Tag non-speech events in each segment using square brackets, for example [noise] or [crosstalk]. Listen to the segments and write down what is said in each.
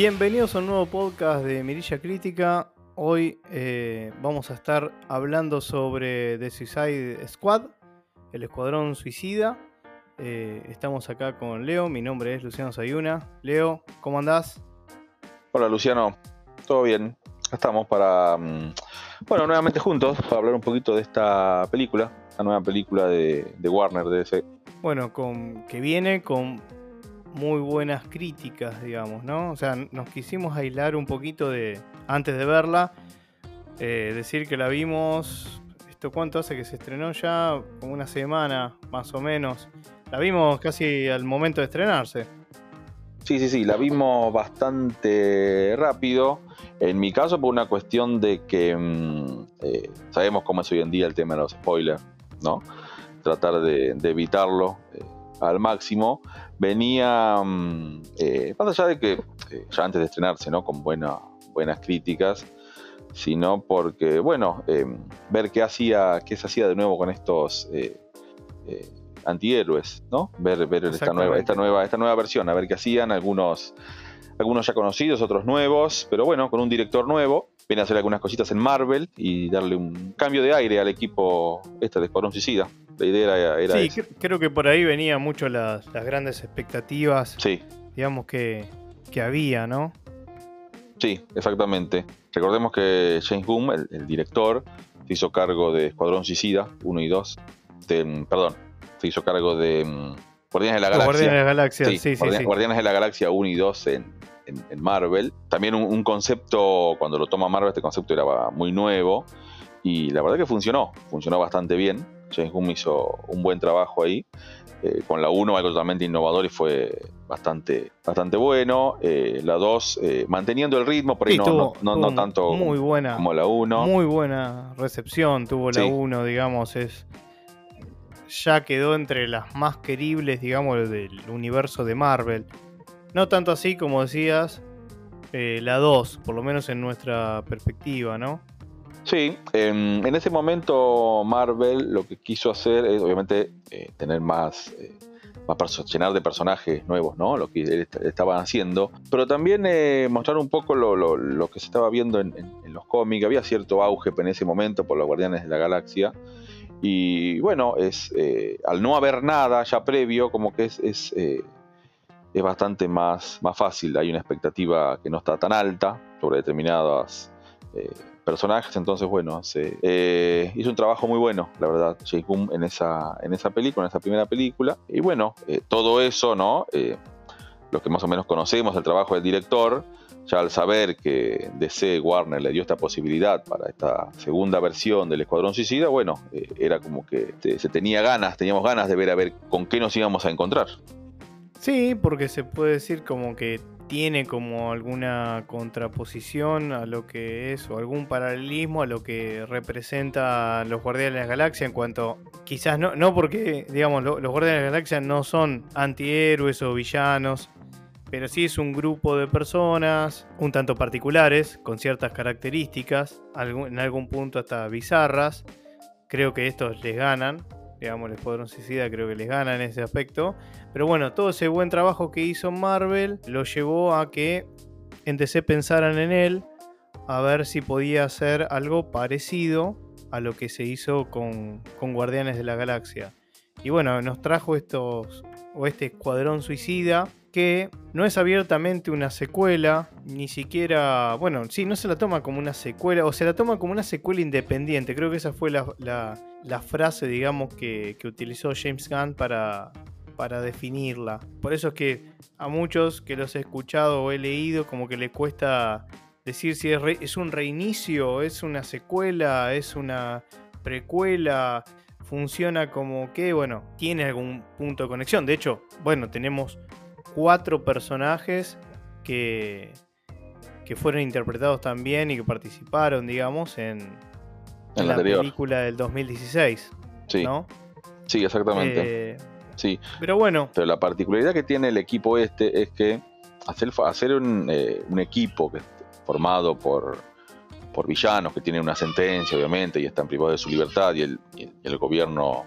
Bienvenidos a un nuevo podcast de Mirilla Crítica. Hoy eh, vamos a estar hablando sobre The Suicide Squad, el Escuadrón Suicida. Eh, estamos acá con Leo, mi nombre es Luciano Sayuna. Leo, ¿cómo andás? Hola Luciano, todo bien. Estamos para, mm, bueno, nuevamente juntos para hablar un poquito de esta película, la nueva película de, de Warner de DC. Bueno, con, que viene con muy buenas críticas, digamos, ¿no? O sea, nos quisimos aislar un poquito de, antes de verla, eh, decir que la vimos, ¿esto cuánto hace que se estrenó ya? Como una semana, más o menos. La vimos casi al momento de estrenarse. Sí, sí, sí, la vimos bastante rápido. En mi caso, por una cuestión de que mm, eh, sabemos cómo es hoy en día el tema de los spoilers, ¿no? Tratar de, evitarlo eh, al máximo. Venía, mm, eh, más allá de que eh, ya antes de estrenarse, ¿no? Con buena, buenas críticas, sino porque, bueno, eh, ver qué hacía, qué se hacía de nuevo con estos eh, antihéroes, ¿no? Ver, ver esta nueva, esta nueva, esta nueva versión, a ver qué hacían, algunos, algunos ya conocidos, otros nuevos, pero bueno, con un director nuevo, viene a hacer algunas cositas en Marvel y darle un cambio de aire al equipo este de Escuadrón Suicida. La idea era, era sí, esa. creo que por ahí venía mucho las, las grandes expectativas, Sí, digamos, que, que había, ¿no? sí, exactamente. Recordemos que James Boom, el, el director, se hizo cargo de Escuadrón Suicida 1 y 2. de, mm, perdón, se hizo cargo de mm, Guardianes de la Galaxia. Guardianes de la Galaxia, sí, sí, sí. Guardianes de la Galaxia 1 y 2 en, en- en Marvel. También un, un concepto, cuando lo toma Marvel, este concepto era muy nuevo. Y la verdad que funcionó, funcionó bastante bien. James Gunn hizo un buen trabajo ahí. Eh, con la 1 algo totalmente innovador y fue bastante, bastante bueno. Eh, la 2 eh, manteniendo el ritmo, por ahí Sí, no, tuvo- no, no- tuvo no tanto muy buena, como la 1. muy buena recepción tuvo la Sí. 1, digamos, es ya quedó entre las más queribles, digamos, del universo de Marvel. No tanto así como decías la 2, por lo menos en nuestra perspectiva, ¿no? Sí, em, en ese momento Marvel lo que quiso hacer es obviamente eh, tener más, eh, más llenar de personajes nuevos, ¿no? Lo que estaban haciendo, pero también eh, mostrar un poco lo, lo- lo que se estaba viendo en, los cómics. Había cierto auge en ese momento por los Guardianes de la Galaxia. Y bueno, es eh, al no haber nada ya previo, como que es, es, es bastante más, más fácil. Hay una expectativa que no está tan alta sobre determinadas personajes. Entonces, bueno, se eh, hizo un trabajo muy bueno, la verdad, James Gunn en esa, en esa película, en esa primera película. Y bueno, eh, todo eso, ¿no? Eh, los que más o menos conocemos el trabajo del director, ya al saber que DC Warner le dio esta posibilidad para esta segunda versión del Escuadrón Suicida, bueno, era como que este, se tenía ganas, teníamos ganas de ver a ver con qué nos íbamos a encontrar. Sí, porque se puede decir como que tiene como alguna contraposición a lo que es, o algún paralelismo a lo que representa los Guardianes de la Galaxia en cuanto, quizás no, no porque, digamos, lo- los Guardianes de la Galaxia no son antihéroes o villanos, pero sí es un grupo de personas un tanto particulares, con ciertas características, en algún punto hasta bizarras. Creo que estos les ganan, digamos, el Escuadrón Suicida creo que les gana en ese aspecto. Pero bueno, todo ese buen trabajo que hizo Marvel lo llevó a que en pensaran en él a ver si podía hacer algo parecido a lo que se hizo con, con Guardianes de la Galaxia. Y bueno, nos trajo estos o este Escuadrón Suicida que no es abiertamente una secuela, ni siquiera, bueno, sí, no se la toma como una secuela, o se la toma como una secuela independiente. Creo que esa fue la, frase, digamos, que, que utilizó James Gunn para, para definirla. Por eso es que a muchos que los he escuchado o he leído, como que le cuesta decir si es, es un reinicio, es una secuela, es una precuela, funciona como que, bueno, tiene algún punto de conexión. De hecho, bueno, tenemos cuatro personajes que, que fueron interpretados también y que participaron, digamos, en, En la la anterior. película del 2016, Sí, ¿no? sí, exactamente. Eh, sí. pero bueno, Pero la particularidad que tiene el equipo este es que hacer, hacer un, eh, un equipo que formado por, por villanos que tienen una sentencia, obviamente, y están privados de su libertad, y el- y el gobierno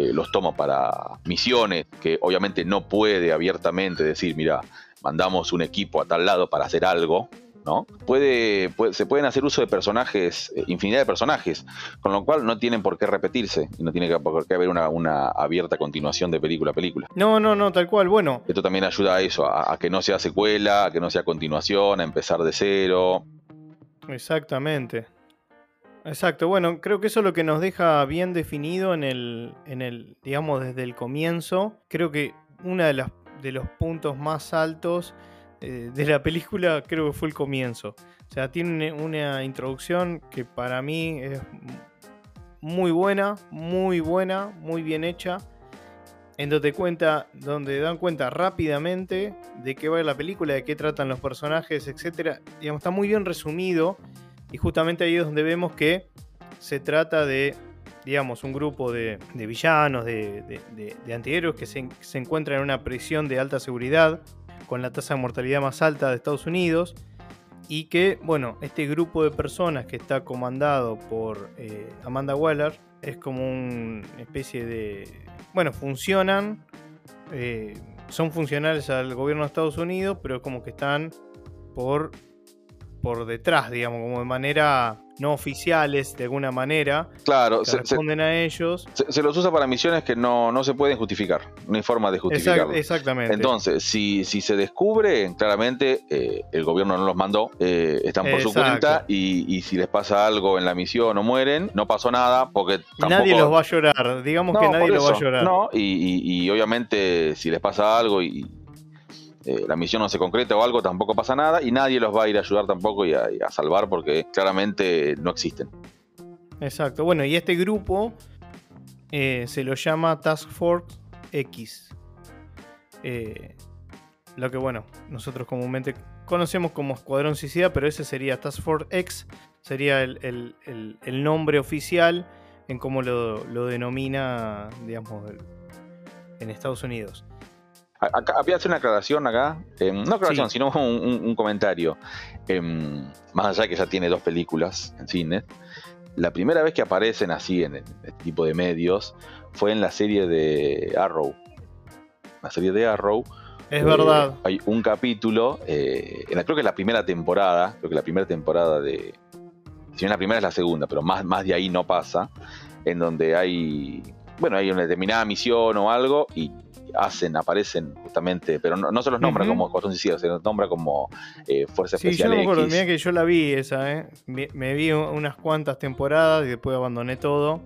eh, los toma para misiones, que obviamente no puede abiertamente decir, mira, mandamos un equipo a tal lado para hacer algo, ¿no? Puede, se pueden hacer uso de personajes, eh, infinidad de personajes, con lo cual no tienen por qué repetirse y no tiene por qué haber una, abierta continuación de película a película. No, no, no, tal cual, bueno. Esto también ayuda a eso, a, que no sea secuela, a que no sea continuación, a empezar de cero. Exactamente. Exacto, bueno, creo que eso es lo que nos deja bien definido en el, en el digamos, desde el comienzo. Creo que uno de, las, de los puntos más altos eh, de la película creo que fue el comienzo. O sea, tiene una introducción que para mí es muy buena, muy buena, muy bien hecha. En donde, cuenta, donde dan cuenta rápidamente de qué va la película, de qué tratan los personajes, etc. Digamos, está muy bien resumido. Y justamente ahí es donde vemos que se trata de, digamos, un grupo de, villanos, de, de, antihéroes que se, se encuentran en una prisión de alta seguridad con la tasa de mortalidad más alta de Estados Unidos y que, bueno, este grupo de personas que está comandado por eh, Amanda Waller es como una especie de... Bueno, funcionan, eh, son funcionales al gobierno de Estados Unidos, pero como que están por, por detrás, digamos, como de manera no oficiales de alguna manera. Claro, se, responden a ellos. Se, los usa para misiones que no, no se pueden justificar. No hay forma de justificarlo. exactamente. Entonces, si, si se descubre, claramente eh, el gobierno no los mandó, eh, están por su cuenta y, si les pasa algo en la misión o mueren, no pasó nada porque Nadie los va a llorar. Digamos que nadie los va a llorar. No, y, y obviamente si les pasa algo y eh, la misión no se concreta o algo, tampoco pasa nada y nadie los va a ir a ayudar tampoco y a, salvar porque claramente no existen. Exacto. Bueno, y este grupo eh, se lo llama Task Force X. Eh, lo que, bueno, nosotros comúnmente conocemos como Escuadrón Suicida, pero ese sería Task Force X, sería el, nombre oficial en cómo lo, lo denomina, digamos, en Estados Unidos. Había hacer una aclaración acá, em, no aclaración, sino un, comentario. Em, más allá de que ya tiene dos películas en cine, la primera vez que aparecen así en, este tipo de medios fue en la serie de Arrow. La serie de Arrow. Es verdad. Hay un capítulo, eh, creo que es la primera temporada, creo que la primera temporada de. Si bien la primera es la segunda, pero más, más de ahí no pasa, en donde hay. Bueno, hay una determinada misión o algo y hacen, aparecen justamente, pero no, se los nombra como Escuadrón se los nombra como eh, Fuerza sí, Especial yo me acuerdo, mira que yo la vi esa, ¿eh? me, vi unas cuantas temporadas y después abandoné todo.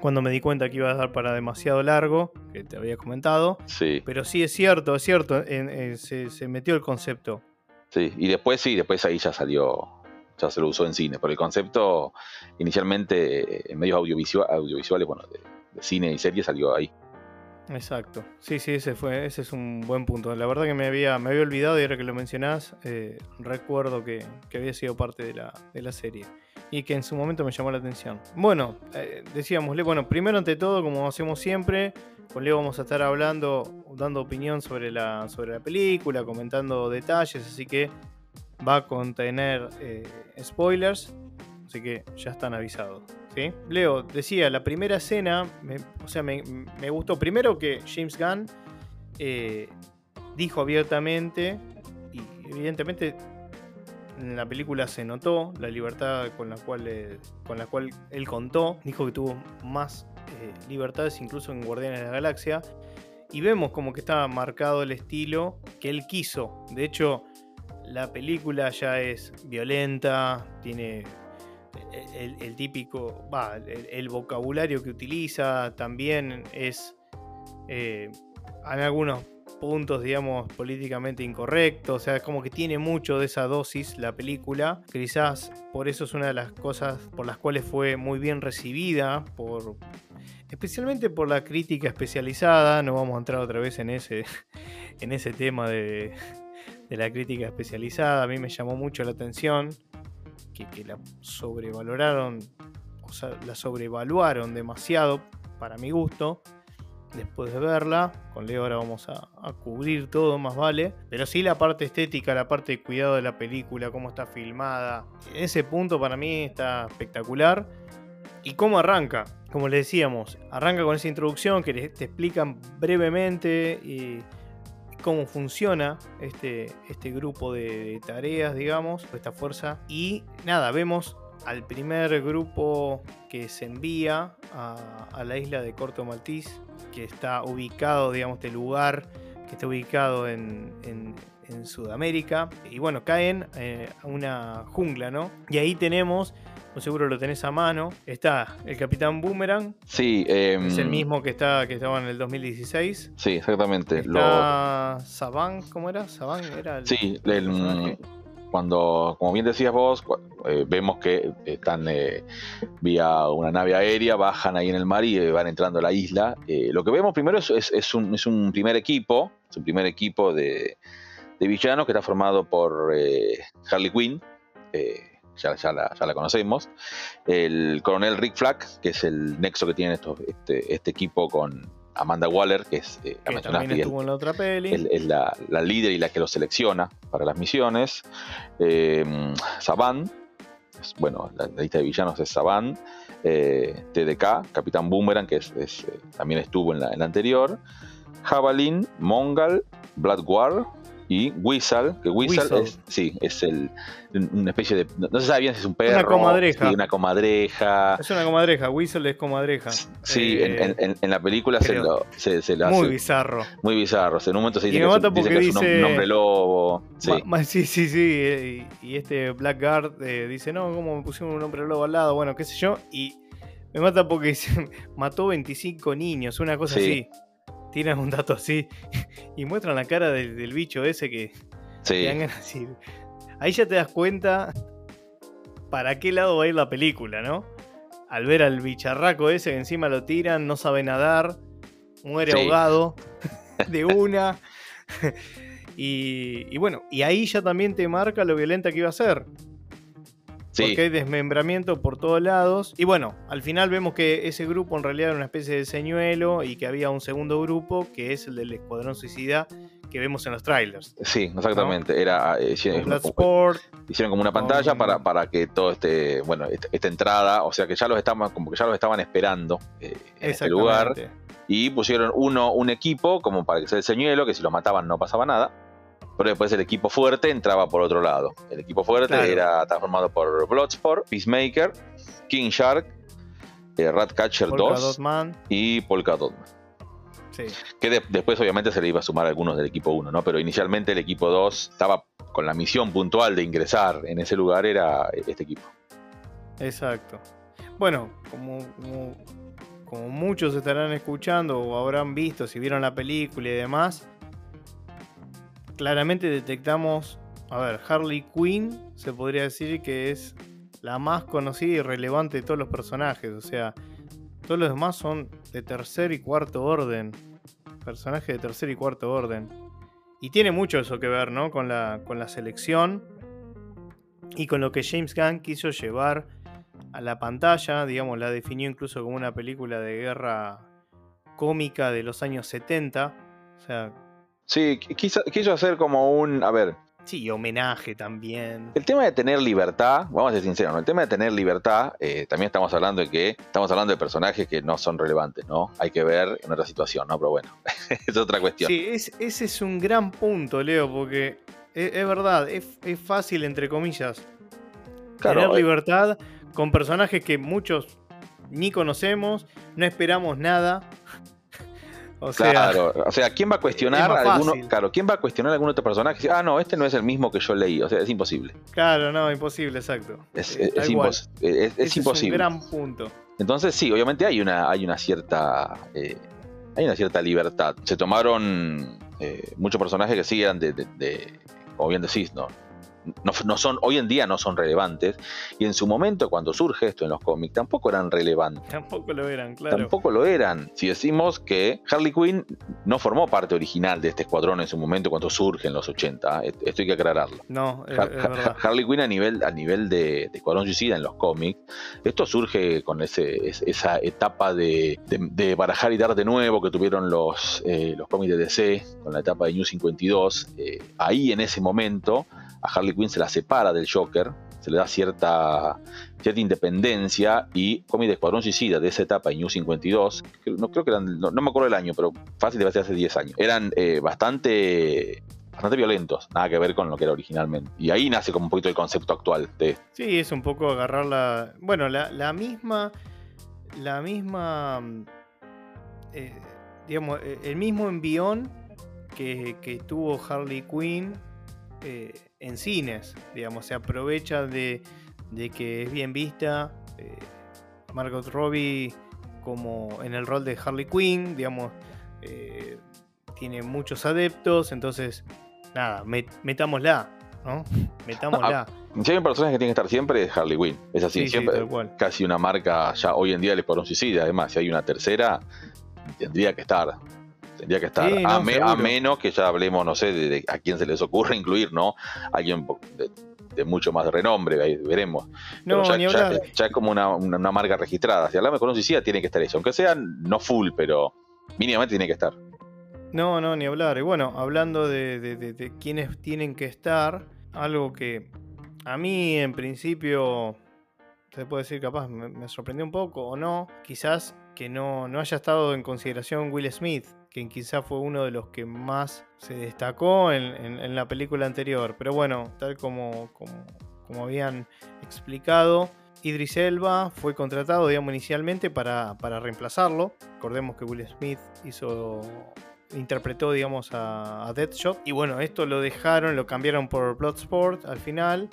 Cuando me di cuenta que iba a dar para demasiado largo, que te había comentado. Sí. Pero sí, es cierto, es cierto, se, metió el concepto. Sí, y después sí, después ahí ya salió, ya se lo usó en cine, pero el concepto inicialmente en medios audiovisuales, bueno, de, cine y serie salió ahí. Exacto. Sí, sí, ese fue, ese es un buen punto. La verdad que me había, me había olvidado y ahora que lo mencionás, eh, recuerdo que, había sido parte de la, de la, serie. Y que en su momento me llamó la atención. Bueno, eh, decíamos, bueno, primero ante todo, como hacemos siempre, con Leo vamos a estar hablando, dando opinión sobre la, sobre la película, comentando detalles, así que va a contener eh, spoilers, así que ya están avisados. Leo, decía, la primera escena, o sea, me, gustó. Primero que James Gunn eh, dijo abiertamente, y evidentemente en la película se notó la libertad con la cual, eh, con la cual él contó, dijo que tuvo más eh, libertades incluso en Guardianes de la Galaxia, y vemos como que estaba marcado el estilo que él quiso. De hecho, la película ya es violenta, tiene el, típico, el, vocabulario que utiliza también es eh, en algunos puntos, digamos, políticamente incorrecto. O sea, como que tiene mucho de esa dosis la película. Quizás por eso es una de las cosas por las cuales fue muy bien recibida. Por, especialmente por la crítica especializada. No vamos a entrar otra vez en ese, en ese tema de, de la crítica especializada. A mí me llamó mucho la atención que, la sobrevaloraron, o sea, la sobrevaluaron demasiado para mi gusto. Después de verla, con Leo ahora vamos a, cubrir todo, más vale. Pero sí la parte estética, la parte de cuidado de la película, cómo está filmada. Ese punto para mí está espectacular. Y cómo arranca. como le decíamos, arranca con esa introducción que te explican brevemente y cómo funciona este, este grupo de, tareas, digamos, esta fuerza. Y nada, vemos al primer grupo que se envía a, la isla de Corto Maltís, que está ubicado, digamos, este lugar que está ubicado en, Sudamérica. Y bueno, caen eh, a una jungla, ¿no? Y ahí tenemos seguro lo tenés a mano. Está el Capitán Boomerang. Sí. es el em, mismo que, está, que estaba en el 2016. Sí, exactamente. Está Saban, ¿cómo era? Saban era el, Sí, cuando, como bien decías vos, eh, vemos que están eh, vía una nave aérea, bajan ahí en el mar y eh, van entrando a la isla. lo que vemos primero es, es, un, es, un, primer equipo, es un primer equipo de, de villanos que está formado por Harley Quinn ya, ya, la, conocemos. El coronel Rick Flack, que es el nexo que tiene este, este, equipo con Amanda Waller, que es eh, la también estuvo en la otra peli. Es la, líder y la que lo selecciona para las misiones. Eh, Saban, bueno, la, lista de villanos es Saban. Eh, TDK, Capitán Boomerang, que es, eh, también estuvo en la, en la anterior. Javelin, Mongal, Blood War, y Whistle, que Whistle, es, sí, es el, una especie de. No se sabe bien si es un perro. Una comadreja. una comadreja. Es una comadreja, Whistle es comadreja. Sí, en, eh, en, la película se lo, se, lo hace. Muy bizarro. Muy bizarro. En un momento se dice, que, es, un, hombre lobo. Sí, sí, sí. sí. Y, este Blackguard eh, dice: No, ¿cómo me pusieron un hombre lobo al lado? Bueno, qué sé yo. Y me mata porque [laughs] dice: Mató 25 niños, una cosa así tiran un dato así [laughs] y muestran la cara del, bicho ese que, sí. Ahí ya te das cuenta para qué lado va a ir la película, ¿no? Al ver al bicharraco ese que encima lo tiran, no sabe nadar, muere ahogado [laughs] de una. [laughs] y, y bueno, y ahí ya también te marca lo violenta que iba a ser. Porque hay desmembramiento por todos lados. Y bueno, al final vemos que ese grupo en realidad era una especie de señuelo y que había un segundo grupo que es el del Escuadrón Suicida que vemos en los trailers. Sí, exactamente. Era eh, hicieron, como una pantalla para, para que todo este, bueno, esta, entrada, o sea que ya los estaban, como que ya los estaban esperando eh, en este lugar. Y pusieron uno, un equipo como para que sea el señuelo, que si los mataban no pasaba nada pero después el equipo fuerte entraba por otro lado. El equipo fuerte era estaba formado por Bloodsport, Peacemaker, King Shark, eh, Ratcatcher 2 y Polka Dotman. Sí. Que después obviamente se le iba a sumar algunos del equipo 1, ¿no? Pero inicialmente el equipo 2 estaba con la misión puntual de ingresar en ese lugar, era este equipo. Exacto. Bueno, como, como muchos estarán escuchando o habrán visto si vieron la película y demás, claramente detectamos, a ver, Harley Quinn se podría decir que es la más conocida y relevante de todos los personajes, o sea, todos los demás son de tercer y cuarto orden, personajes de tercer y cuarto orden. Y tiene mucho eso que ver, ¿no? Con la, con la selección y con lo que James Gunn quiso llevar a la pantalla, digamos, la definió incluso como una película de guerra cómica de los años 70, o sea, Sí, quiso, hacer como un. A ver. Sí, homenaje también. El tema de tener libertad, vamos a ser sinceros, el tema de tener libertad, eh, también estamos hablando de que estamos hablando de personajes que no son relevantes, ¿no? Hay que ver en otra situación, ¿no? Pero bueno, [laughs] es otra cuestión. Sí, ese es un gran punto, Leo, porque es, verdad, es, fácil, entre comillas, tener eh. libertad con personajes que muchos ni conocemos, no esperamos nada claro, o sea, ¿quién va a cuestionar a alguno? Claro, ¿quién va a cuestionar a algún otro personaje? Ah, no, este no es el mismo que yo leí, o sea, es imposible. Claro, no, imposible, exacto. Es, eh, imposible. Es un gran punto. Entonces, sí, obviamente hay una, hay una cierta. Eh, hay una cierta libertad. Se tomaron eh, muchos personajes que sí eran de, de, de, como bien decís, no, no, son, hoy en día no son relevantes. Y en su momento, cuando surge esto en los cómics, tampoco eran relevantes. Tampoco lo eran, claro. Tampoco lo eran. Si decimos que Harley Quinn no formó parte original de este escuadrón en su momento cuando surge en los 80, ¿eh? esto hay que aclararlo. No, Harley Quinn a nivel, a nivel de, Escuadrón Suicida en los cómics, esto surge con ese, esa etapa de, barajar y dar de nuevo que tuvieron los, eh, los cómics de DC, con la etapa de New 52. Eh, ahí en ese momento a Harley Quinn se la separa del Joker se le da cierta, cierta independencia y cómic de Escuadrón Suicida de esa etapa, New 52, no creo que eran, no, me acuerdo el año, pero fácil debe ser hace 10 años, eran eh, bastante bastante violentos, nada que ver con lo que era originalmente. Y ahí nace como un poquito el concepto actual. Sí, es un poco agarrar la... Bueno, la, misma... La misma... Eh, digamos, eh, el mismo envión que tuvo Harley Quinn eh, en cines, digamos, se aprovecha de, que es bien vista Margot Robbie como en el rol de Harley Quinn, digamos, tiene muchos adeptos, entonces nada, metámosla, ¿no? [laughs] Metámosla. si hay un personaje que tiene que estar siempre es Harley Quinn. Es así, siempre. casi una marca ya hoy en día le un suicida. Además, si hay una tercera, tendría que estar. Tendría que estar. a, menos que ya hablemos, no sé, de, a quién se les ocurre incluir, ¿no? Alguien de, mucho más renombre, ahí veremos. No, ya, ya, es como una, marca registrada. Si hablamos con un suicida, tiene que estar eso. Aunque sea no full, pero mínimamente tiene que estar. No, no, ni hablar. Y bueno, hablando de, de, quienes tienen que estar, algo que a mí en principio, se puede decir capaz, me, sorprendió un poco o no, quizás que no, no haya estado en consideración Will Smith, quien quizás fue uno de los que más se destacó en, la película anterior. Pero bueno, tal como, habían explicado, Idris Elba fue contratado, digamos, inicialmente para, reemplazarlo. Recordemos que Will Smith hizo interpretó, digamos, a, Deadshot. Y bueno, esto lo dejaron, lo cambiaron por Bloodsport al final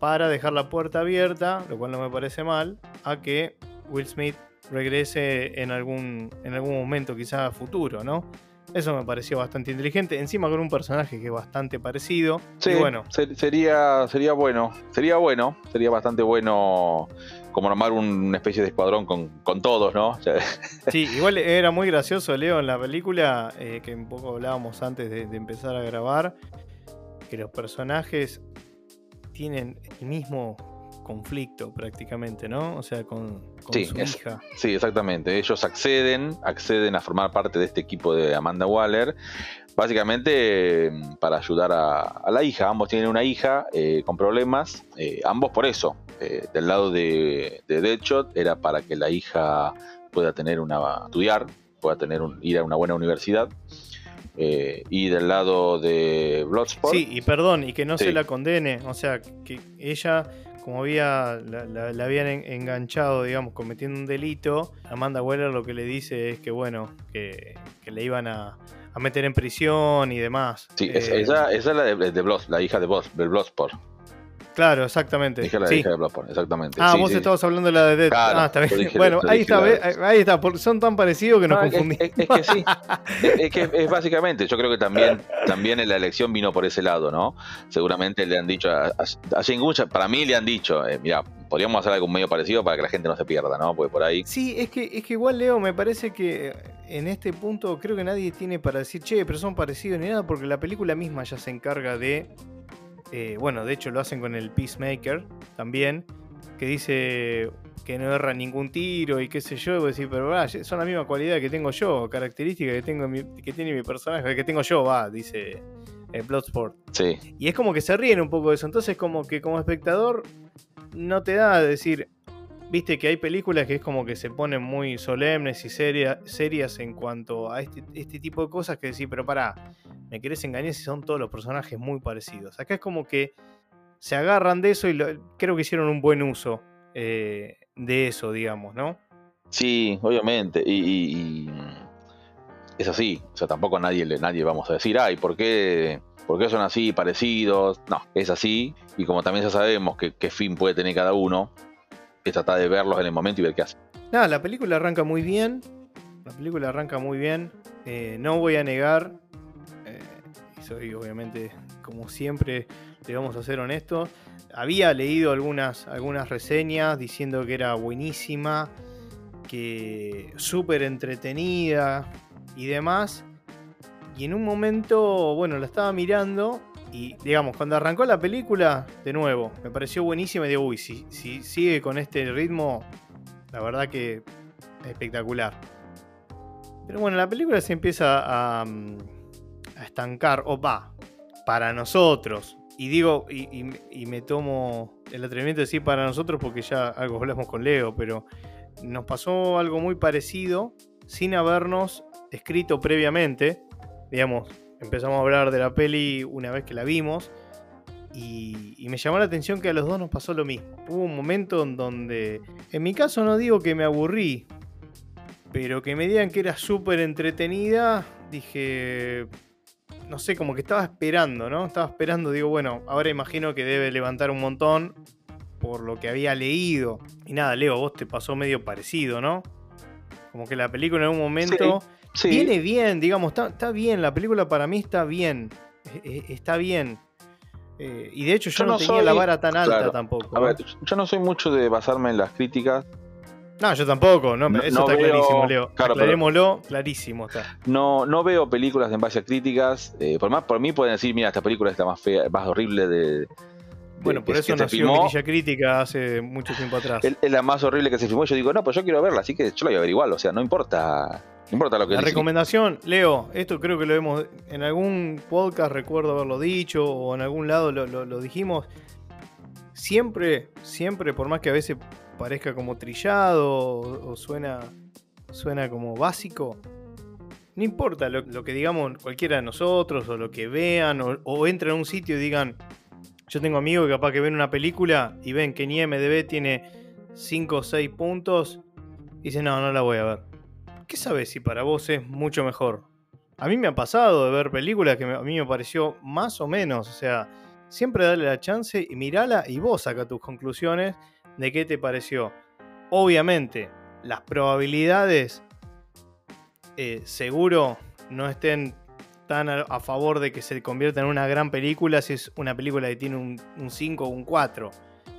para dejar la puerta abierta, lo cual no me parece mal, a que Will Smith regrese en algún, en algún momento, quizás futuro, ¿no? Eso me pareció bastante inteligente. Encima con un personaje que es bastante parecido. Sí, bueno. sería, sería bueno. Sería bueno. Sería bastante bueno como armar una especie de escuadrón con, todos, ¿no? [laughs] sí, igual era muy gracioso, Leo, en la película, eh, que un poco hablábamos antes de, empezar a grabar, que los personajes tienen el mismo conflicto prácticamente, ¿no? O sea, con, su hija. Sí, exactamente. Ellos acceden, acceden a formar parte de este equipo de Amanda Waller, básicamente mm, para ayudar a, la hija. Ambos tienen una hija eh, con problemas, eh, ambos por eso, eh, del lado de, Deadshot era para que la hija pueda tener una estudiar, pueda tener un, ir a una buena universidad. Eh, y del lado de Bloodsport. Sí, y perdón, y que no se la condene. O sea, que ella, como había la, habían enganchado, digamos, cometiendo un delito, Amanda Weller lo que le dice es que, bueno, que, le iban a, meter en prisión y demás. Sí, esa, es la de, de la hija de, Bloodsport. Claro, exactamente. Dije la de Bloodborne, exactamente. Ah, vos estabas hablando de la de Dead. ah, está bien. Bueno, ahí está, ahí está, son tan parecidos que nos confundimos. Es, que sí, [laughs] es, que es básicamente, yo creo que también, también en la elección vino por ese lado, ¿no? Seguramente le han dicho, a, a, para mí le han dicho, eh, mira, podríamos hacer algo medio parecido para que la gente no se pierda, ¿no? Porque por ahí. Sí, es que, es que igual, Leo, me parece que en este punto creo que nadie tiene para decir, che, pero son parecidos ni nada, porque la película misma ya se encarga de eh, bueno, de hecho lo hacen con el Peacemaker también, que dice que no erra ningún tiro y qué sé yo, y vos decís, pero va, son la misma cualidad que tengo yo, característica que, tengo que tiene mi personaje, que tengo yo, va, dice el Bloodsport. Sí. Y es como que se ríen un poco de eso, entonces como que como espectador no te da a decir, viste que hay películas que es como que se ponen muy solemnes y serias en cuanto a este, este, tipo de cosas que decís, pero pará, me querés engañar si son todos los personajes muy parecidos. Acá es como que se agarran de eso y creo que hicieron un buen uso eh, de eso, digamos, ¿no? Sí, obviamente. Y, es así. O sea, tampoco nadie, nadie vamos a decir, ay, ¿por qué, ¿por qué son así, parecidos? No, es así. Y como también ya sabemos qué fin puede tener cada uno, tratar de verlos en el momento y ver qué hacen. Nada, la película arranca muy bien. La película arranca muy bien. Eh, no voy a negar, eh, soy obviamente, como siempre, le vamos a ser honestos. Había leído algunas, algunas reseñas diciendo que era buenísima, que súper entretenida y demás. Y en un momento, bueno, la estaba mirando y digamos, cuando arrancó la película, de nuevo, me pareció buenísima y digo, uy, si, si sigue con este ritmo, la verdad que espectacular. Pero bueno, la película se empieza a, mm, estancar, o va, para nosotros, y digo, y, me tomo el atrevimiento de decir para nosotros, porque ya algo hablamos con Leo, pero nos pasó algo muy parecido sin habernos escrito previamente. Digamos, empezamos a hablar de la peli una vez que la vimos. Y, me llamó la atención que a los dos nos pasó lo mismo. Hubo un momento en donde, en mi caso no digo que me aburrí, pero que me digan que era súper entretenida, dije, no sé, como que estaba esperando, ¿no? Estaba esperando, digo, bueno, ahora imagino que debe levantar un montón por lo que había leído. Y nada, Leo, vos te pasó medio parecido, ¿no? Como que la película en un momento viene bien, digamos, está, bien, la película para mí está bien, e, e, está bien. Eh, y de hecho yo, no, tenía la vara tan alta tampoco. A ver, yo no soy mucho de basarme en las críticas no, yo tampoco, no, eso está clarísimo, Leo. Aclarémoslo, clarísimo está. No, no veo películas en base a críticas. Eh, por más, por mí pueden decir, mira, esta película está más fea, más horrible de. bueno, por eso nació Mirilla Crítica hace mucho tiempo atrás. Es, la más horrible que se filmó. Yo digo, no, pues yo quiero verla, así que yo la voy a ver igual. O sea, no importa. No importa lo que La recomendación, Leo, esto creo que lo hemos. En algún podcast recuerdo haberlo dicho, o en algún lado lo, lo dijimos. Siempre, siempre, por más que a veces parezca como trillado o, suena, suena como básico, no importa lo, que digamos cualquiera de nosotros o lo que vean o, entran a un sitio y digan, yo tengo amigos que capaz que ven una película y ven que ni MDB tiene 5 o 6 puntos y dicen, no, no la voy a ver. ¿Qué sabes si para vos es mucho mejor? A mí me ha pasado de ver películas que a mí me pareció más o menos, o sea, siempre dale la chance y mirala y vos saca tus conclusiones de qué te pareció. Obviamente, las probabilidades eh, seguro no estén tan a, favor de que se convierta en una gran película si es una película que tiene un, 5 o un 4.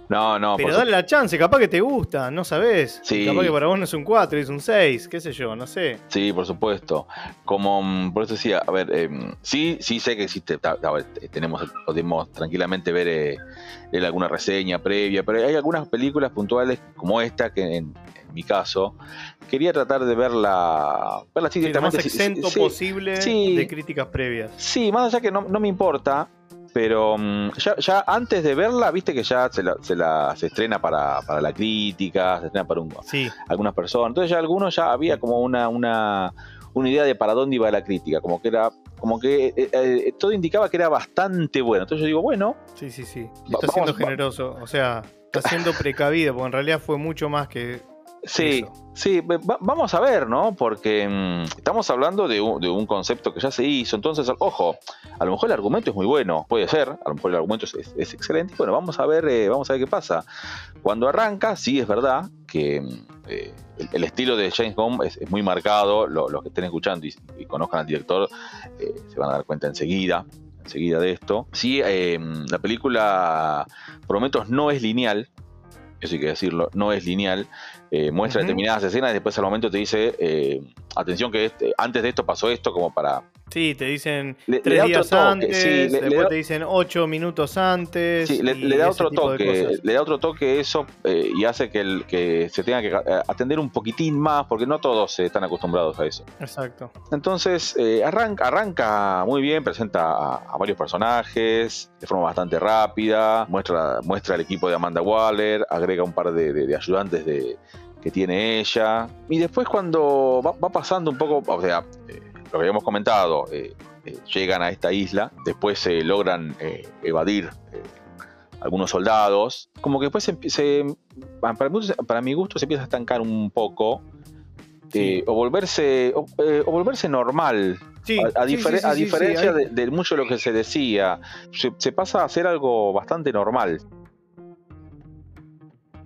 No, no. Pero dale la chance, capaz que te gusta, no sabes. Capaz que para vos no es un 4, es un 6, qué sé yo, no sé. Sí, por supuesto. Como, mm, por eso decía, a ver, em, sí, sí sé que existe, tenemos, podemos tranquilamente ver eh, alguna reseña previa, pero hay algunas películas puntuales como esta que en, mi caso quería tratar de verla, verla así Lo más exento posible de críticas previas. Sí, más allá que no, no me importa, pero mm, ya, antes de verla, viste que ya se la, se, estrena para, la crítica, se estrena para algunas personas. Entonces ya algunos ya había como una, una, una idea de para dónde iba la crítica, como que era como que eh, eh, todo indicaba que era bastante bueno. Entonces yo digo, bueno. Sí, sí, sí. Está siendo generoso, o sea, está siendo precavido, porque en realidad fue mucho más que Sí, sí, vamos a ver, ¿no? Porque mm, estamos hablando de un, concepto que ya se hizo, entonces, ojo, a lo mejor el argumento es muy bueno, puede ser, a lo mejor el argumento es, excelente, bueno, vamos a ver, eh, vamos a ver qué pasa. Cuando arranca, sí es verdad que mm, eh, el, estilo de James Bond es, muy marcado, los que estén escuchando y, conozcan al director eh, se van a dar cuenta enseguida, enseguida de esto. Sí, la película Prometos no es lineal, eso hay que decirlo, no es lineal. Eh, muestra determinadas escenas y después al momento te dice, eh, atención que este, antes de esto pasó esto como para... Sí, te dicen tres días antes, después te dicen ocho minutos antes. Sí, le, da otro toque, le da otro toque eso eh, y hace que, el, que se tenga que atender un poquitín más porque no todos están acostumbrados a eso. Exacto. Entonces arranca, arranca muy bien, presenta a, varios personajes de forma bastante rápida, muestra, muestra el equipo de Amanda Waller, agrega un par de ayudantes de, que tiene ella. Y después cuando va, pasando un poco, o sea, eh, lo que habíamos comentado, eh, eh, llegan a esta isla, después se logran evadir algunos soldados, como que después se, para, mi gusto se empieza a estancar un poco. o volverse o, volverse normal a, diferencia de, mucho de lo que se decía se, pasa a ser algo bastante normal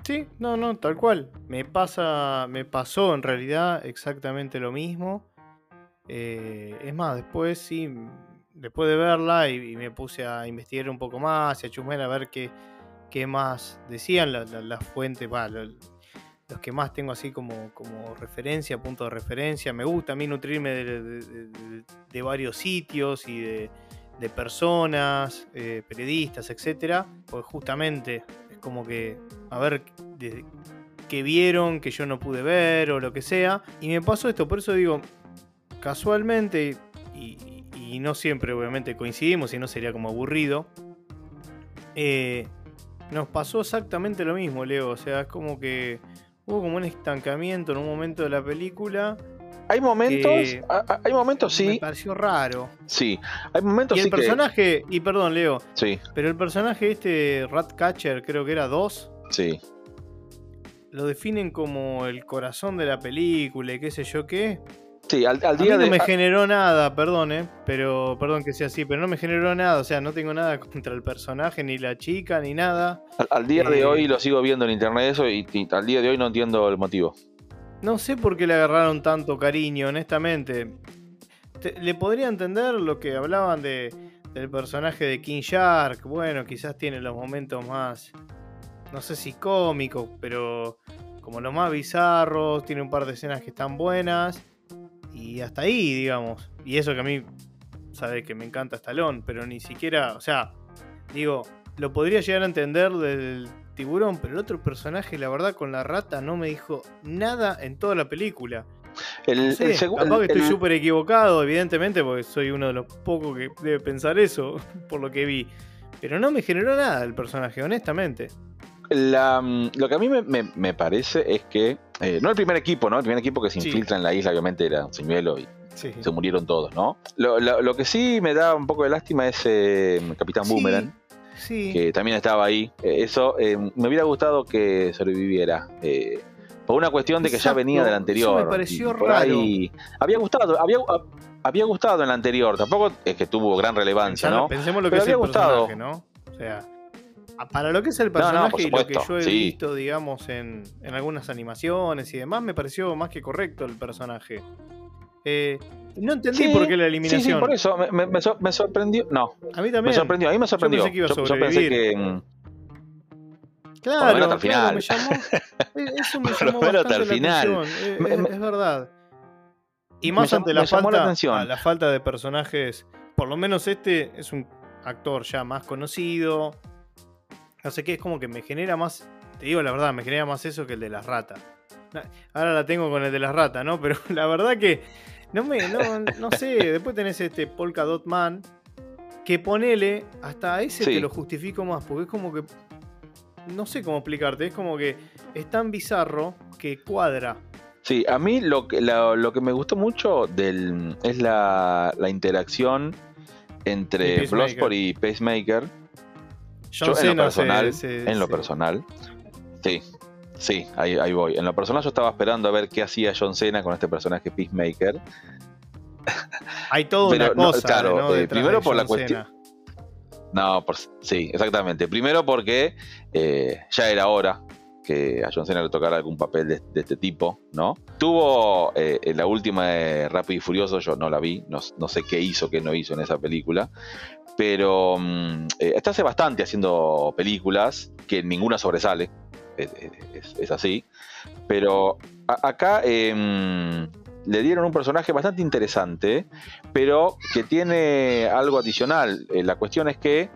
Sí, no, no, tal cual. Me pasa, me pasó en realidad exactamente lo mismo. Eh, es más, después sí, después de verla y, me puse a investigar un poco más y a chusmear a ver qué, qué más decían las fuentes, los que más tengo así como, como referencia, punto de referencia. Me gusta a mí nutrirme de, varios sitios y de, personas, eh, periodistas, etcétera, porque justamente como que a ver qué vieron que yo no pude ver o lo que sea. Y me pasó esto, por eso digo, casualmente, y, no siempre obviamente coincidimos, y no sería como aburrido, eh, nos pasó exactamente lo mismo, Leo. O sea, es como que hubo como un estancamiento en un momento de la película. Hay momentos, que hay momentos Me sí, pareció raro. sí, hay momentos Y el sí que, personaje, y perdón, Leo, sí, pero el personaje este, Ratcatcher, creo que era 2, sí, lo definen como el corazón de la película y qué sé yo qué. sí, al, al A mí día no de, me generó nada, perdón, eh, pero perdón que sea así, pero no me generó nada, o sea, no tengo nada contra el personaje, ni la chica, ni nada. al, al día de eh, hoy lo sigo viendo en internet eso y, y al día de hoy no entiendo el motivo. No sé por qué le agarraron tanto cariño, honestamente. Te- le podría entender lo que hablaban de, del personaje de King Shark. Bueno, quizás tiene los momentos más, no sé si cómicos, pero como los más bizarros. Tiene un par de escenas que están buenas. Y hasta ahí, digamos. Y eso que a mí, sabe que me encanta Stallone, pero ni siquiera, o sea, digo, lo podría llegar a entender del tiburón, pero el otro personaje, la verdad, con la rata no me dijo nada en toda la película. El, No sé, el segu- capaz que estoy el- súper equivocado, evidentemente, porque soy uno de los pocos que debe pensar eso, [laughs] por lo que vi. Pero no me generó nada el personaje, honestamente. la, mm, lo que a mí me, me- me parece es que, eh, no el primer equipo, ¿no? El primer equipo que se Sí. infiltra en la isla, obviamente era un señuelo y Sí. se murieron todos, ¿no? Lo, lo- lo que sí me da un poco de lástima es eh, Capitán Sí, Boomerang, Sí. que también estaba ahí. Eh, eso eh, me hubiera gustado que sobreviviera. eh, por una cuestión de que ya venía del eso anterior. me pareció por raro. ahí- había gustado, había, había gustado en la anterior. Tampoco es que tuvo gran relevancia, ¿no? Pensemos lo que Pero es el había gustado. personaje, ¿no? O sea, para lo que es el no, personaje y lo que yo he sí. visto, digamos, en, en algunas animaciones y demás, me pareció más que correcto el personaje. Eh, no entendí Sí, por qué la Sí, eliminación. sí, por eso. Me, me- me sor- me sorprendió. No, A mí me también. sorprendió. A mí me sorprendió. pensé que iba a Yo- yo sobrevivir. pensé que. mm, Claro, Por lo menos hasta el claro, me final. llamó. [laughs] eh, Eso me Por hasta la final. atención. eh, Me- es, me- es verdad. Y me más ante la me llamó la falta, atención. a la falta de personajes. Por lo menos este es un actor ya más conocido. No sé qué, es como que me genera más. Te digo la verdad, me genera más eso que el de las ratas. Ahora la tengo con el de las ratas, ¿no? [laughs] Pero la verdad que. No me. No, no sé. Después tenés este Polka Dot Man. Que ponele. Hasta a ese Sí. te lo justifico más. Porque es como que. No sé cómo explicarte. Es como que es tan bizarro que cuadra. Sí, a mí lo que, lo, lo que me gustó mucho del, es la, la interacción entre. Bloodsport y Pacemaker. John Yo en lo se- personal, se- en lo se- personal, sí, sí, ahí, ahí voy. En lo personal yo estaba esperando a ver qué hacía John Cena con este personaje Peacemaker. Hay toda Pero una no, cosa. claro, ¿no? eh, primero por la cuestión- Cena. No, por, sí, exactamente. Primero porque eh, ya era hora que a John Cena le tocara algún papel de, de este tipo, ¿no? Tuvo eh, en la última de Rápido y Furioso, yo no la vi, no, no sé qué hizo, qué no hizo en esa película, pero mm, eh, está hace bastante haciendo películas que ninguna sobresale, es, así, pero a- acá eh, mm, le dieron un personaje bastante interesante, pero que tiene algo adicional. Eh, la cuestión es que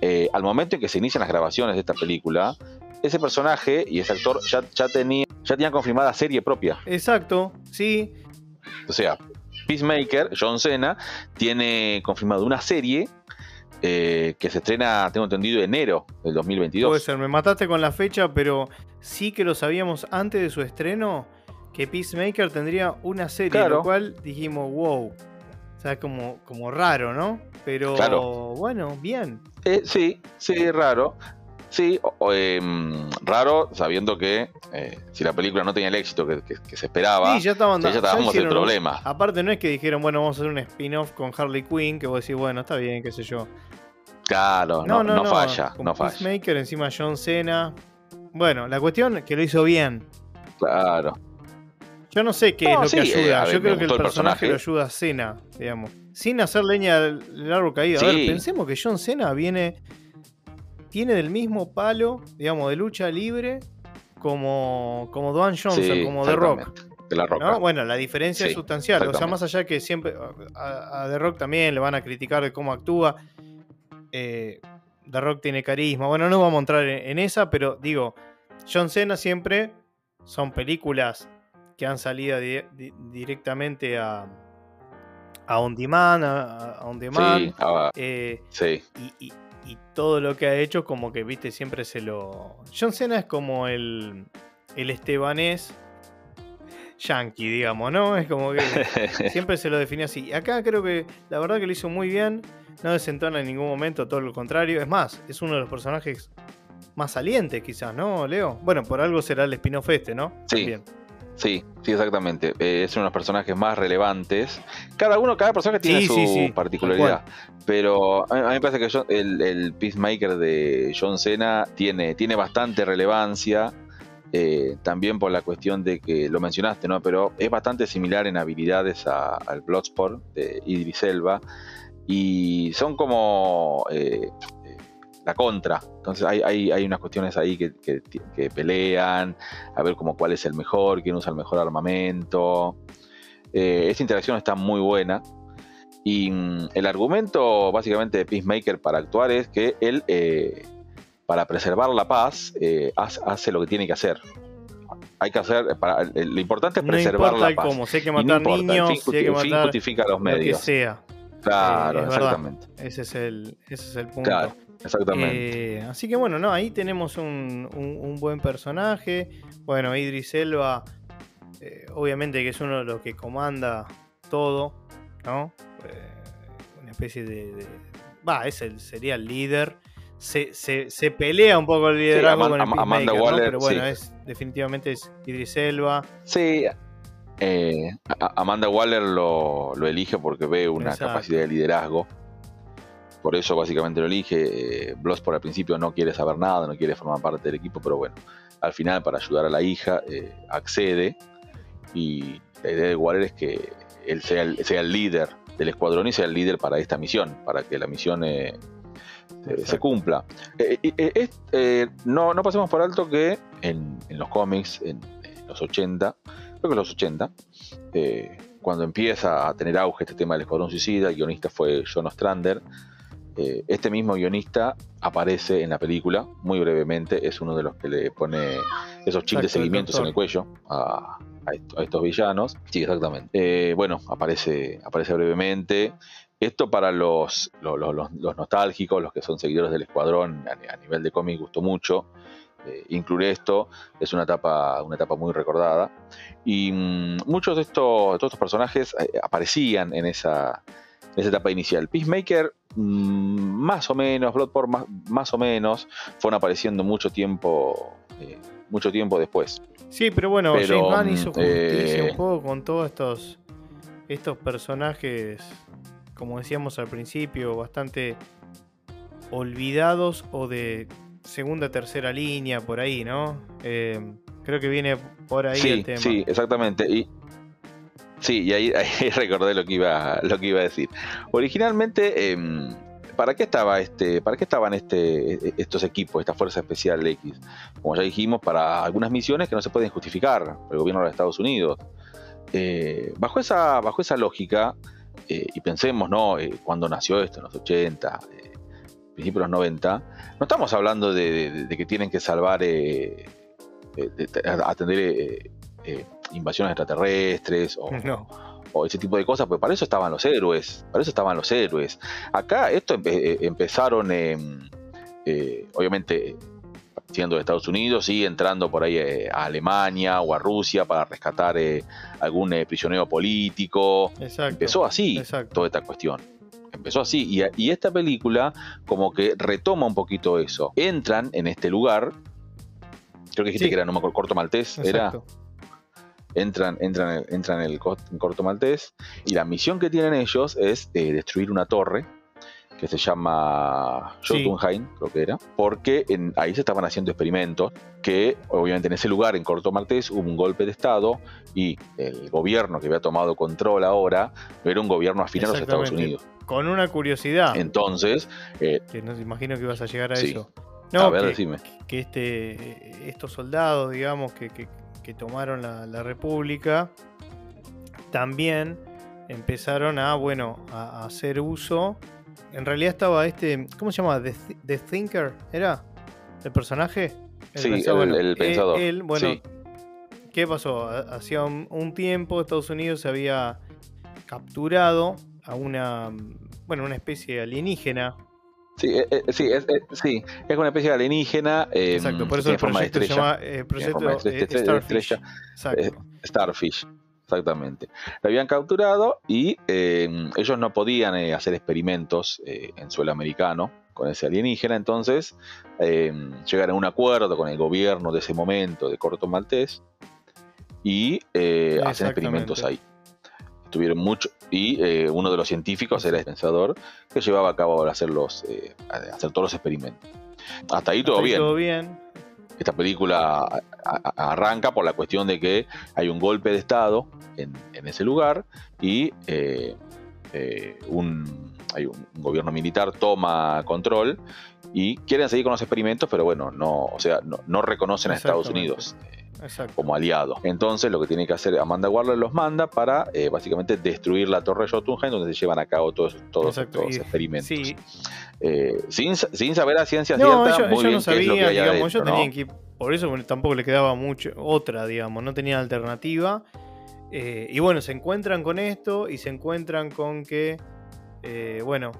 eh, al momento en que se inician las grabaciones de esta película, ese personaje y ese actor ya, ya, tenía, ya tenían confirmada serie propia. Exacto, sí. O sea, Peacemaker, John Cena, tiene confirmado una serie eh, que se estrena, tengo entendido, enero del 2022. Puede ser, me mataste con la fecha, pero sí que lo sabíamos antes de su estreno que Peacemaker tendría una serie, Claro. lo cual dijimos, wow. O sea, como, como raro, ¿no? Pero Claro. bueno, bien. Eh, sí, sí, raro. Sí, o- em, raro sabiendo que eh, si la película no tenía el éxito que, que- que se esperaba, Sí, ya estaban ya ya estábamos un- problema. Aparte, no es que dijeron, bueno, vamos a hacer un spin-off con Harley Quinn, que vos decís, bueno, está bien, qué sé yo. Claro, no, no, falla, Con no falla. Peacemaker, encima John Cena. Bueno, la cuestión es que lo hizo bien. Claro. Yo no sé qué es No, lo sí, que eh, ayuda. ver, Yo creo que el personaje, lo ayuda a Cena, digamos. Sin hacer leña del árbol caído. A ver, pensemos que John Cena viene. Tiene del mismo palo, digamos, de lucha libre como, como Dwayne Johnson, Sí, como The Rock. De la roca. ¿no? Bueno, la diferencia es sustancial. O sea, más allá que siempre a, a The Rock también le van a criticar de cómo actúa. eh, The Rock tiene carisma. Bueno, no vamos a entrar en, en esa, pero digo, John Cena siempre son películas que han salido di- di- directamente a, a On Demand, a, a On Demand. Sí, eh, sí. y, y- y todo lo que ha hecho, como que, viste, siempre se lo. John Cena es como el, el estebanés yankee, digamos, ¿no? Es como que [laughs] siempre se lo define así. Acá creo que la verdad que lo hizo muy bien, no desentona en ningún momento, todo lo contrario. Es más, es uno de los personajes más salientes, quizás, ¿no, Leo? Bueno, por algo será el spin-off este, ¿no? Sí. Sí, sí, exactamente. Eh, es uno de los personajes más relevantes. Cada uno, cada personaje tiene su particularidad. Pero a mí, me parece que el, el, Peacemaker de John Cena tiene, tiene bastante relevancia. Eh, también por la cuestión de que lo mencionaste, ¿no? Pero es bastante similar en habilidades al Bloodsport de Idris Elba. Y son como eh, la contra. Entonces hay, hay, unas cuestiones ahí que, pelean, a ver como cuál es el mejor, quién usa el mejor armamento. Eh, esa interacción está muy buena. Y mm, el argumento básicamente de Peacemaker para actuar es que él, eh, para preservar la paz, eh, hace, lo que tiene que hacer. Hay que hacer, para, lo importante es preservar la paz. Cómo. Si hay que matar niños, si hay que matar justifica los medios. que sea. Claro, exactamente. Ese es el, ese es el punto. Claro. Exactamente. Eh, así que bueno, no, ahí tenemos un, buen personaje. Bueno, Idris Elba, eh, obviamente que es uno de los que comanda todo, ¿no? Eh, una especie de. Va, es el, sería el líder. Se, se, pelea un poco el liderazgo con el Amanda Waller, pero bueno, es, definitivamente es Idris Elba. Sí, Amanda Waller lo, elige porque ve una capacidad de liderazgo por eso básicamente lo elige. Eh, por al principio no quiere saber nada, no quiere formar parte del equipo, pero bueno, al final para ayudar a la hija eh, accede y la idea de Waller es que él sea el, sea el líder del escuadrón y sea el líder para esta misión, para que la misión eh, se cumpla. no, no pasemos por alto que en, los cómics, en, los 80, creo que en los 80, cuando empieza a tener auge este tema del escuadrón suicida, el guionista fue John Ostrander, eh, este mismo guionista aparece en la película, muy brevemente, es uno de los que le pone esos chips de seguimientos en el cuello a, estos villanos. Sí, exactamente. Eh, bueno, aparece, aparece brevemente. Esto para los, los, nostálgicos, los que son seguidores del escuadrón a, nivel de cómic, gustó mucho. Eh, incluir esto es una etapa, una etapa muy recordada. Y mm, muchos de estos, de estos personajes aparecían en esa, esa etapa inicial. Peacemaker, mm, más o menos, Bloodport, más, más, o menos, fueron apareciendo mucho tiempo, eh, mucho tiempo después. Sí, pero bueno, James Gunn hizo mm, justicia un eh, poco con todos estos, estos personajes, como decíamos al principio, bastante olvidados o de segunda, tercera línea, por ahí, ¿no? Eh, creo que viene por ahí el tema. Sí, exactamente. Y, Sí, y [laughs] ahí, recordé lo que iba, lo que iba a decir. Originalmente, em, ¿para qué estaba este, para qué estaban este, e, estos equipos, esta fuerza especial X? Como ya dijimos, para algunas misiones que no se pueden justificar el gobierno de los Estados Unidos. Eh, bajo esa, bajo esa lógica, eh, y pensemos, ¿no? Eh, cuando nació esto, en los 80, principios de los 90, no estamos hablando de, que tienen que salvar, atender invasiones extraterrestres [laughs] o, ese tipo de cosas, pues para eso estaban los héroes, para eso estaban los héroes. Acá esto eh, empezaron, eh, obviamente, siendo de Estados Unidos y entrando por ahí eh, a Alemania o a Rusia para rescatar algún prisionero político. Empezó así toda esta cuestión empezó así. Y, esta película como que retoma un poquito eso. Entran en este lugar. Creo que dijiste que era, no me acuerdo, corto maltés. Era entran, entran, entran en el corto maltés y la misión que tienen ellos es eh, destruir una torre que se llama Jotunheim, creo que era, porque ahí se estaban haciendo experimentos que obviamente en ese lugar, en Corto Maltés, hubo un golpe de Estado y el gobierno que había tomado control ahora era un gobierno afín a los Estados Unidos. Con una curiosidad. Entonces... Eh, que no se imagino que ibas a llegar a eso. No, a ver, que, decime. Que este, estos soldados, digamos, que, que tomaron la, República, también empezaron a, bueno, a, hacer uso. En realidad estaba este, ¿cómo se llama? The, Thinker, ¿era? ¿El personaje? sí, el, pensador. bueno, ¿qué pasó? Hacía un, tiempo Estados Unidos se había capturado a una, bueno, una especie alienígena. Sí, eh, eh, sí, es, sí, es una especie de alienígena. Exacto, por eso el proyecto se llama proyecto Starfish. Exacto. Starfish. Exactamente. Lo habían capturado y ellos no podían hacer experimentos en suelo americano con ese alienígena, entonces llegaron a un acuerdo con el gobierno de ese momento de Corto Maltés y hacen experimentos ahí tuvieron mucho y eh, uno de los científicos era el pensador que llevaba a cabo hacer, los, eh, hacer todos los experimentos. Hasta ahí todo bien. Todo bien. Esta película arranca por la cuestión de que hay un golpe de Estado en, ese lugar y eh, un, hay un gobierno militar toma control y quieren seguir con los experimentos, pero bueno, no, o sea, no reconocen a Estados Unidos como aliado. Entonces lo que tiene que hacer Amanda Waller los manda para eh, básicamente destruir la torre Jotunheim donde se llevan a cabo todos, todos estos experimentos. Eh, sin, saber a ciencia no, cierta, muy bien no sabía, digamos, que por eso tampoco le quedaba mucho otra, digamos, no tenía alternativa. Eh, y bueno, se encuentran con esto y se encuentran con que, bueno,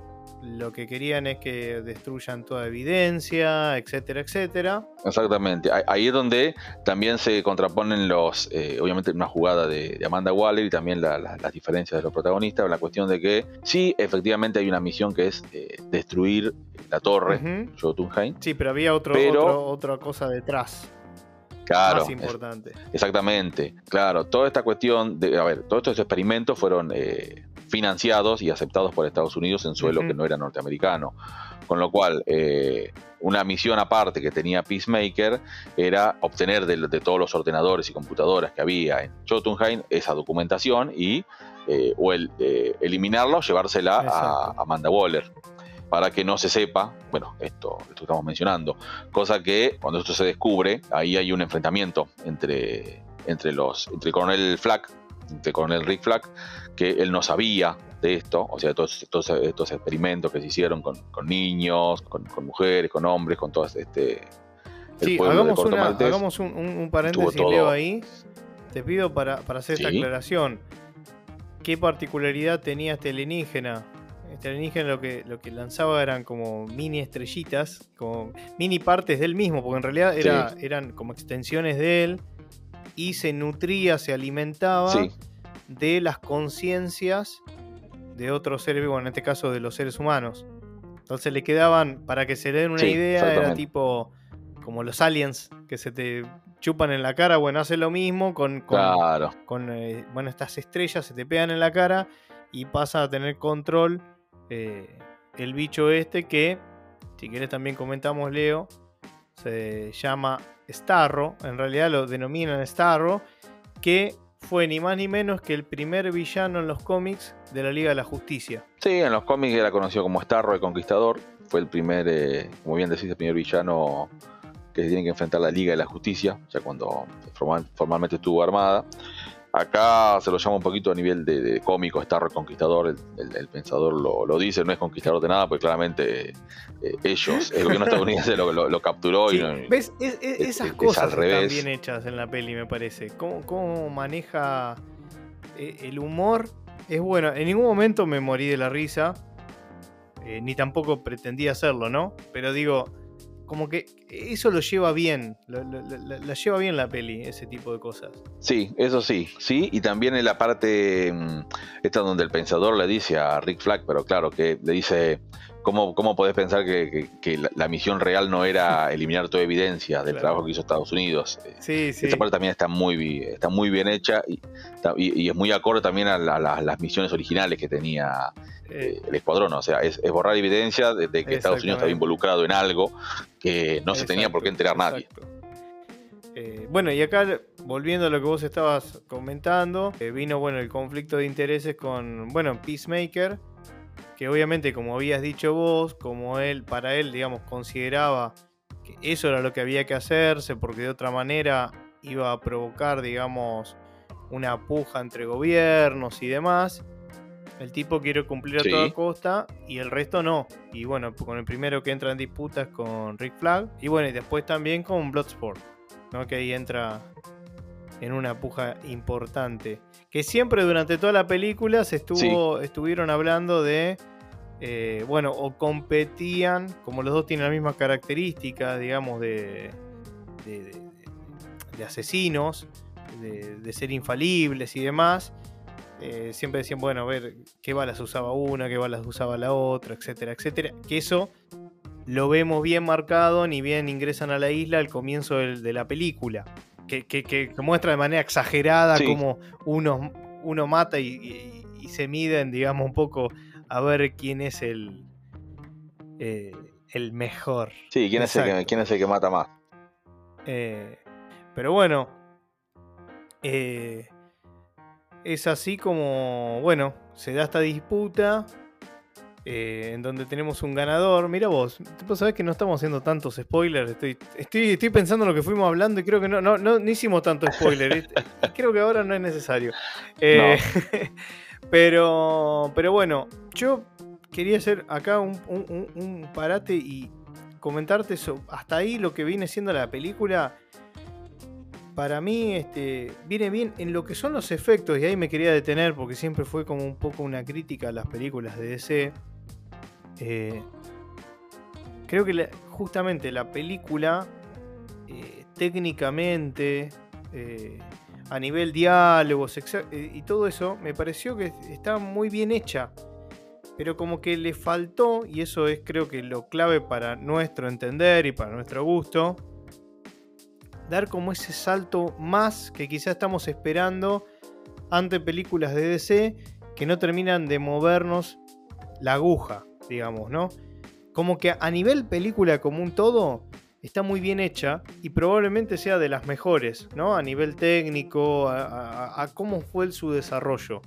lo que querían es que destruyan toda evidencia, etcétera, etcétera. Exactamente. Ahí es donde también se contraponen los, eh, obviamente una jugada de, Amanda Waller y también las diferencias de los protagonistas, la cuestión de que sí, efectivamente hay una misión que es eh, destruir la torre, Jotunheim. Sí, pero había otro, otra cosa detrás. Claro. Más importante. exactamente. Claro, toda esta cuestión de, a ver, todos estos experimentos fueron eh, financiados y aceptados por Estados Unidos en suelo que no era norteamericano. Con lo cual, eh, una misión aparte que tenía Peacemaker era obtener de, todos los ordenadores y computadoras que había en Jotunheim esa documentación y eh, o el, eh, eliminarla o llevársela a Amanda Waller. Para que no se sepa, bueno, esto, esto estamos mencionando, cosa que cuando esto se descubre, ahí hay un enfrentamiento entre, entre los, entre el coronel Flack, entre coronel Rick Flack, que él no sabía de esto, o sea, todos, estos experimentos que se hicieron con, niños, con, mujeres, con hombres, con todo este... sí, hagamos, hagamos un, paréntesis, Leo, ahí. Te pido para, hacer esta aclaración. ¿Qué particularidad tenía este alienígena? Este alienígena lo que, lo que lanzaba eran como mini estrellitas, como mini partes del mismo, porque en realidad era, eran como extensiones de él y se nutría, se alimentaba de las conciencias de otros seres vivos, en este caso de los seres humanos. Entonces le quedaban, para que se den una idea, era tipo como los aliens que se te chupan en la cara, bueno, hace lo mismo con, con, eh, bueno, estas estrellas se te pegan en la cara y pasa a tener control eh, el bicho este que, si quieres también comentamos Leo, se llama Starro, en realidad lo denominan Starro, que fue ni más ni menos que el primer villano en los cómics de la Liga de la Justicia. Sí, en los cómics era conocido como Starro el Conquistador. Fue el primer, eh, como bien decís, el primer villano que se tiene que enfrentar la Liga de la Justicia, ya cuando formalmente estuvo armada. Acá se lo llama un poquito a nivel de, cómico, está reconquistador, el, pensador lo, dice, no es conquistador de nada, porque claramente eh, ellos, el gobierno estadounidense lo, capturó y ¿Ves? esas cosas están bien hechas en la peli, me parece. Cómo, maneja eh, el humor es bueno. En ningún momento me morí de la risa, eh, ni tampoco pretendía hacerlo, ¿no? Pero digo, como que eso lo lleva bien, la lleva bien la peli, ese tipo de cosas. Sí, eso sí, sí, y también en la parte, mm, esta donde el pensador le dice a Rick Flag, pero claro, que le dice, ¿cómo, cómo podés pensar que, la, misión real no era eliminar toda evidencia del trabajo que hizo Estados Unidos? Sí, sí. Esta parte también está muy, está muy bien hecha y, y, es muy acorde también a, las misiones originales que tenía eh, el escuadrón. O sea, es, borrar evidencia de, que Estados Unidos estaba involucrado en algo que no se tenía por qué enterar nadie. Eh, bueno, y acá, volviendo a lo que vos estabas comentando, eh, vino bueno el conflicto de intereses con, bueno, Peacemaker, que obviamente, como habías dicho vos, como él, para él, digamos, consideraba que eso era lo que había que hacerse, porque de otra manera iba a provocar, digamos, una puja entre gobiernos y demás. El tipo quiere cumplir a toda costa y el resto no. Y bueno, con el primero que entra en disputas con Rick Flag. Y bueno, y después también con Bloodsport. ¿no? Que ahí entra en una puja importante. Que siempre durante toda la película se estuvo, estuvieron hablando de eh, bueno, o competían, como los dos tienen las mismas características, digamos, de, de, asesinos, de, ser infalibles y demás, eh, siempre decían, bueno, a ver qué balas usaba una, qué balas usaba la otra, etcétera, etcétera. Que eso lo vemos bien marcado, ni bien ingresan a la isla al comienzo de la película. Que, muestra de manera exagerada cómo uno, uno mata y, y, se miden, digamos, un poco a ver quién es el, eh, el mejor. Sí, quién es, el que, quién es, el que, mata más. Eh, pero bueno, eh, es así como, bueno, se da esta disputa en donde tenemos un ganador. Mira vos, vos sabés que no estamos haciendo tantos spoilers. Estoy, estoy, estoy pensando en lo que fuimos hablando y creo que no, no, no, hicimos tanto spoiler. [laughs] creo que ahora no es necesario. No. [laughs] Pero, pero bueno, yo quería hacer acá un, parate y comentarte eso. Hasta ahí lo que viene siendo la película. Para mí este, viene bien en lo que son los efectos, y ahí me quería detener porque siempre fue como un poco una crítica a las películas de DC. Eh, creo que justamente la película, eh, técnicamente, eh, a nivel diálogos y todo eso, me pareció que está muy bien hecha. Pero como que le faltó, y eso es creo que lo clave para nuestro entender y para nuestro gusto, dar como ese salto más que quizá estamos esperando ante películas de DC que no terminan de movernos la aguja, digamos, ¿no? Como que a nivel película como un todo, está muy bien hecha y probablemente sea de las mejores, ¿no? A nivel técnico, a, cómo fue su desarrollo.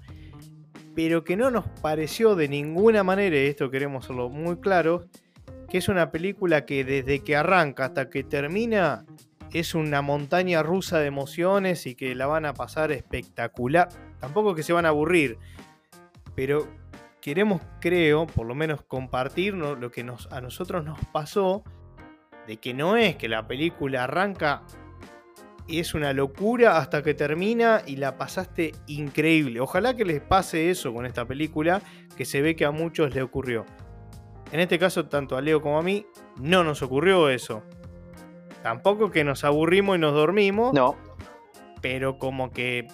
Pero que no nos pareció de ninguna manera, y esto queremos hacerlo muy claro, que es una película que desde que arranca hasta que termina es una montaña rusa de emociones y que la van a pasar espectacular. Tampoco que se van a aburrir, pero queremos, creo, por lo menos compartir lo que nos, a nosotros nos pasó de que no es que la película arranca y es una locura hasta que termina y la pasaste increíble. Ojalá que les pase eso con esta película, que se ve que a muchos le ocurrió. En este caso, tanto a Leo como a mí, no nos ocurrió eso. Tampoco que nos aburrimos y nos dormimos. No. Pero como que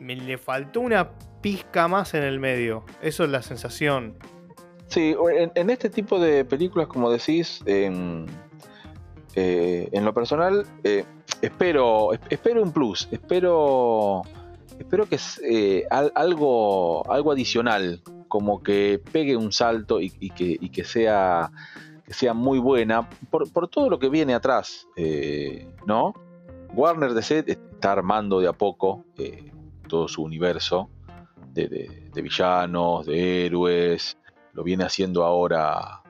me le faltó una pizca más en el medio. Eso es la sensación. Sí, en, este tipo de películas, como decís, em, eh, en lo personal, eh, espero, espero un plus, espero, espero que eh, algo, algo adicional, como que pegue un salto y, que, sea, sea muy buena por, todo lo que viene atrás, ¿no? Warner DC está armando de a poco todo su universo de, de villanos, de héroes, lo viene haciendo ahora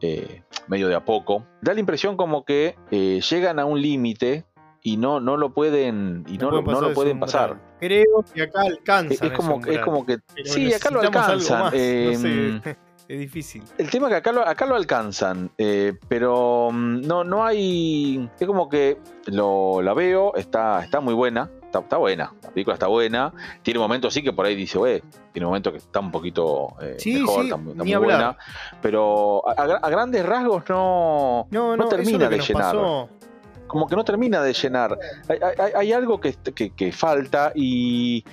eh, medio de a poco, da la impresión como que eh, llegan a un límite y no, no lo pueden y no, no, lo pueden pasar. Creo que acá alcanzan. Es, como, es como que sí, acá lo alcanzan. Em, [laughs] es difícil. El tema es que acá lo, acá lo alcanzan, eh, pero mm, no, no hay. Es como que lo, la veo, está, está muy buena está, buena, la película está buena. Tiene momentos sí que por ahí dice, güey, tiene momentos que está un poquito eh, mejor, está, muy buena. Pero a, grandes rasgos no, no, termina de llenar. Como que no termina de llenar. Hay, algo que, falta y,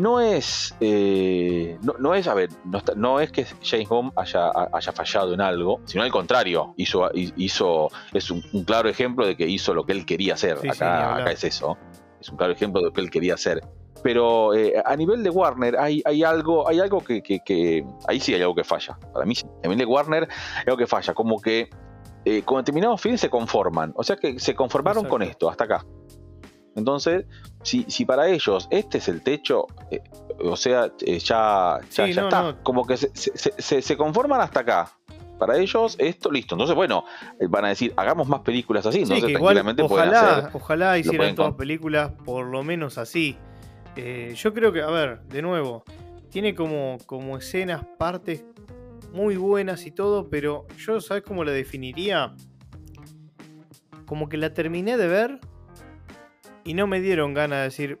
no es. Eh, no, es, a ver, no, es que James Bond haya, haya fallado en algo, sino al contrario. Hizo, hizo es un, claro ejemplo de que hizo lo que él quería hacer. acá, acá es eso es un claro ejemplo de lo que él quería hacer. Pero eh, a nivel de Warner hay, hay algo, hay algo que, Ahí sí hay algo que falla. Para mí sí. A nivel de Warner hay algo que falla. Como que eh, con determinados fines se conforman. O sea que se conformaron con esto, hasta acá. Entonces, si, si para ellos este es el techo, eh, o sea, ya, ya, está. Como que se, se, se, conforman hasta acá para ellos esto, listo. Entonces, bueno, eh, van a decir, hagamos más películas así. Entonces, tranquilamente ojalá, Ojalá hicieran todas películas por lo menos así. Eh, yo creo que, a ver, de nuevo, tiene como, como escenas, partes muy buenas y todo, pero yo, ¿sabes cómo la definiría? Como que la terminé de ver y no me dieron ganas de decir,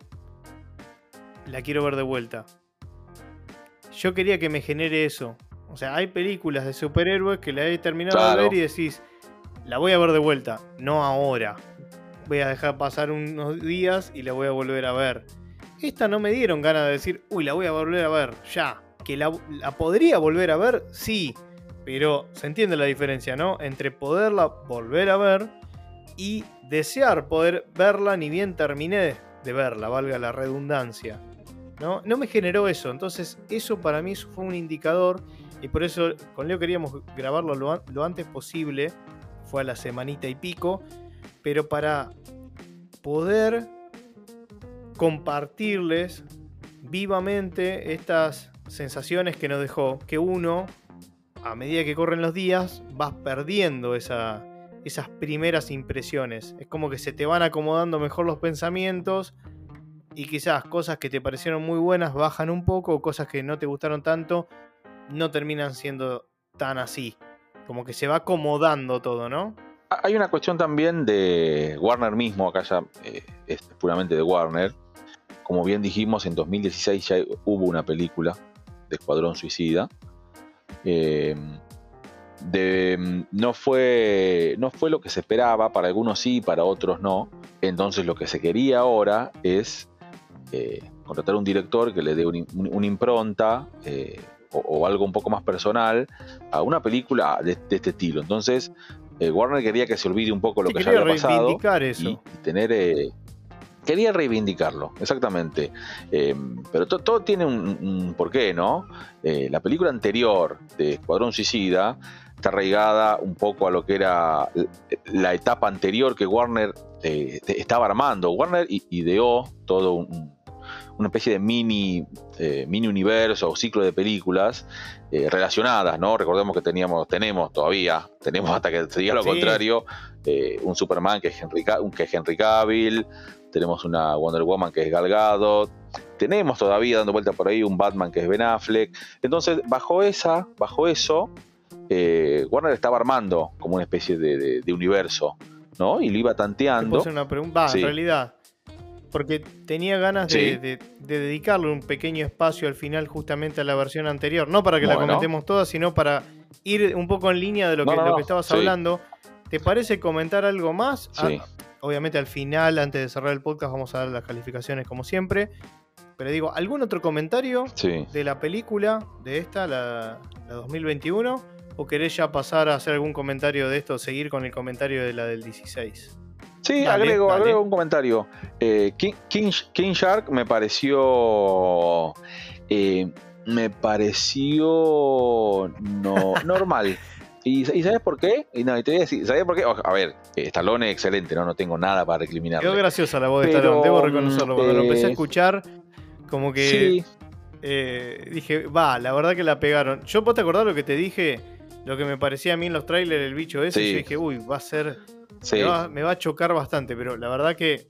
la quiero ver de vuelta. Yo quería que me genere eso, O sea, hay películas de superhéroes que la he terminado de ver y decís, la voy a ver de vuelta, no ahora. Voy a dejar pasar unos días y la voy a volver a ver. Esta no me dieron ganas de decir, uy, la voy a volver a ver, ya. Que la, la podría volver a ver, sí. Pero se entiende la diferencia, ¿no? Entre poderla volver a ver y desear poder verla ni bien terminé de verla, valga la redundancia. ¿no? no me generó eso, entonces eso para mí fue un indicador y por eso con Leo queríamos grabarlo lo, antes posible, fue a la semanita y pico, pero para poder compartirles vivamente estas sensaciones que nos dejó, que uno, a medida que corren los días, vas perdiendo esa, esas primeras impresiones. Es como que se te van acomodando mejor los pensamientos y quizás cosas que te parecieron muy buenas bajan un poco cosas que no te gustaron tanto no terminan siendo tan así. Como que se va acomodando todo, ¿no? Hay una cuestión también de Warner mismo, acá ya eh, es puramente de Warner. Como bien dijimos, en 2016 ya hubo una película de Escuadrón Suicida. Eh, no, fue, no fue lo que se esperaba, para algunos sí, para otros no. Entonces lo que se quería ahora es eh, contratar un director que le dé una impronta eh, o, algo un poco más personal a una película de, este estilo. Entonces eh, Warner quería que se olvide un poco lo que ya había pasado eso. Y, tener quería reivindicarlo, exactamente. pero todo tiene un, un, porqué, ¿no? la película anterior de Escuadrón Suicida está arraigada un poco a lo que era la etapa anterior que Warner eh, estaba armando. Warner ideó todo una especie de mini, eh, mini universo o ciclo de películas eh, relacionadas, ¿no? Recordemos que teníamos, tenemos todavía, tenemos hasta que se diga lo contrario, un Superman que es, Henry, que es Henry Cavill, tenemos una Wonder Woman que es Gal Gadot, tenemos todavía dando vuelta por ahí un Batman que es Ben Affleck. Entonces, bajo esa, bajo eso, eh, Warner estaba armando como una especie de, universo, ¿no? Y lo iba tanteando. una pregunta, en realidad, porque tenía ganas de, dedicarle un pequeño espacio al final justamente a la versión anterior, no para que la comentemos toda, sino para ir un poco en línea de lo que, lo que estabas hablando. ¿Te parece comentar algo más? Ah, obviamente al final, antes de cerrar el podcast, vamos a dar las calificaciones como siempre. Pero digo, ¿algún otro comentario de la película, de esta, la, la 2021? ¿O querés ya pasar a hacer algún comentario de esto, seguir con el comentario de la del 16? Sí, agrego, agrego un comentario. Eh, King, Shark me pareció. Eh, me pareció no, [laughs] normal. ¿Y, sabes por qué? Y no, te voy a decir, ¿sabes por qué? A ver, Stallone es excelente, ¿no? No tengo nada para recriminar. Quedó graciosa la voz de Stallone, debo reconocerlo. Cuando lo empecé a eh, escuchar, como que dije, va, la verdad que la pegaron. Yo, ¿vos te acordás lo que te dije? lo que me parecía a mí en los trailers, el bicho ese, yo dije, uy, va a ser. Me, va, a chocar bastante, pero la verdad que.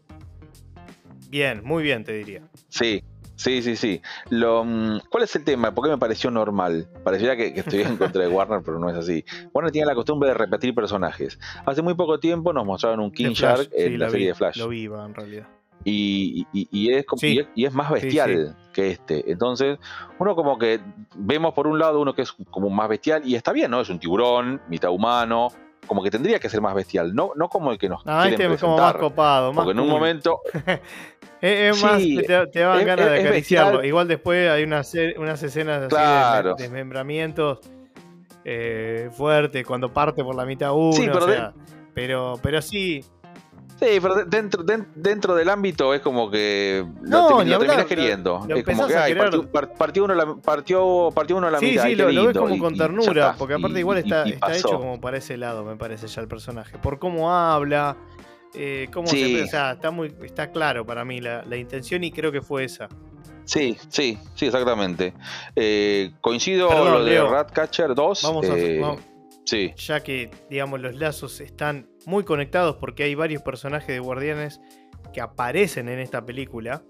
Bien, muy bien, te diría. Sí, Sí, sí, sí. Lo, mm, ¿Cuál es el tema? ¿Por qué me pareció normal? Pareciera que, estoy en contra de [laughs] Warner, pero no es así. Warner tiene la costumbre de repetir personajes. Hace muy poco tiempo nos mostraron un King Shark en la, serie de Flash. Lo vi, en realidad y, es, y, es, más bestial que este. Entonces, uno como que vemos por un lado uno que es como más bestial y está bien, ¿no? Es un tiburón, mitad humano, como que tendría que ser más bestial, no, no como el que nos ah, este es como más copado, porque en un momento [laughs] es, más te, te dan ganas de acariciarlo. Igual después hay unas, unas escenas así de desmembramientos eh, fuertes cuando parte por la mitad uno, pero, pero, pero sí Sí, pero dentro, dentro del ámbito es como que lo, no, terminas queriendo. es como que ay, partió, uno la, partió, partió uno la sí, mitad. Sí, lo, lo, ves como con ternura, porque aparte igual está, está hecho como para ese lado, me parece ya el personaje. Por cómo habla, eh, cómo se, o sea, está muy, está claro para mí la, la intención y creo que fue esa. Sí, sí, sí, exactamente. Eh, coincido con lo de Ratcatcher 2. Vamos a, eh, sí. Ya que, digamos, los lazos están muy conectados porque hay varios personajes de Guardianes que aparecen en esta película.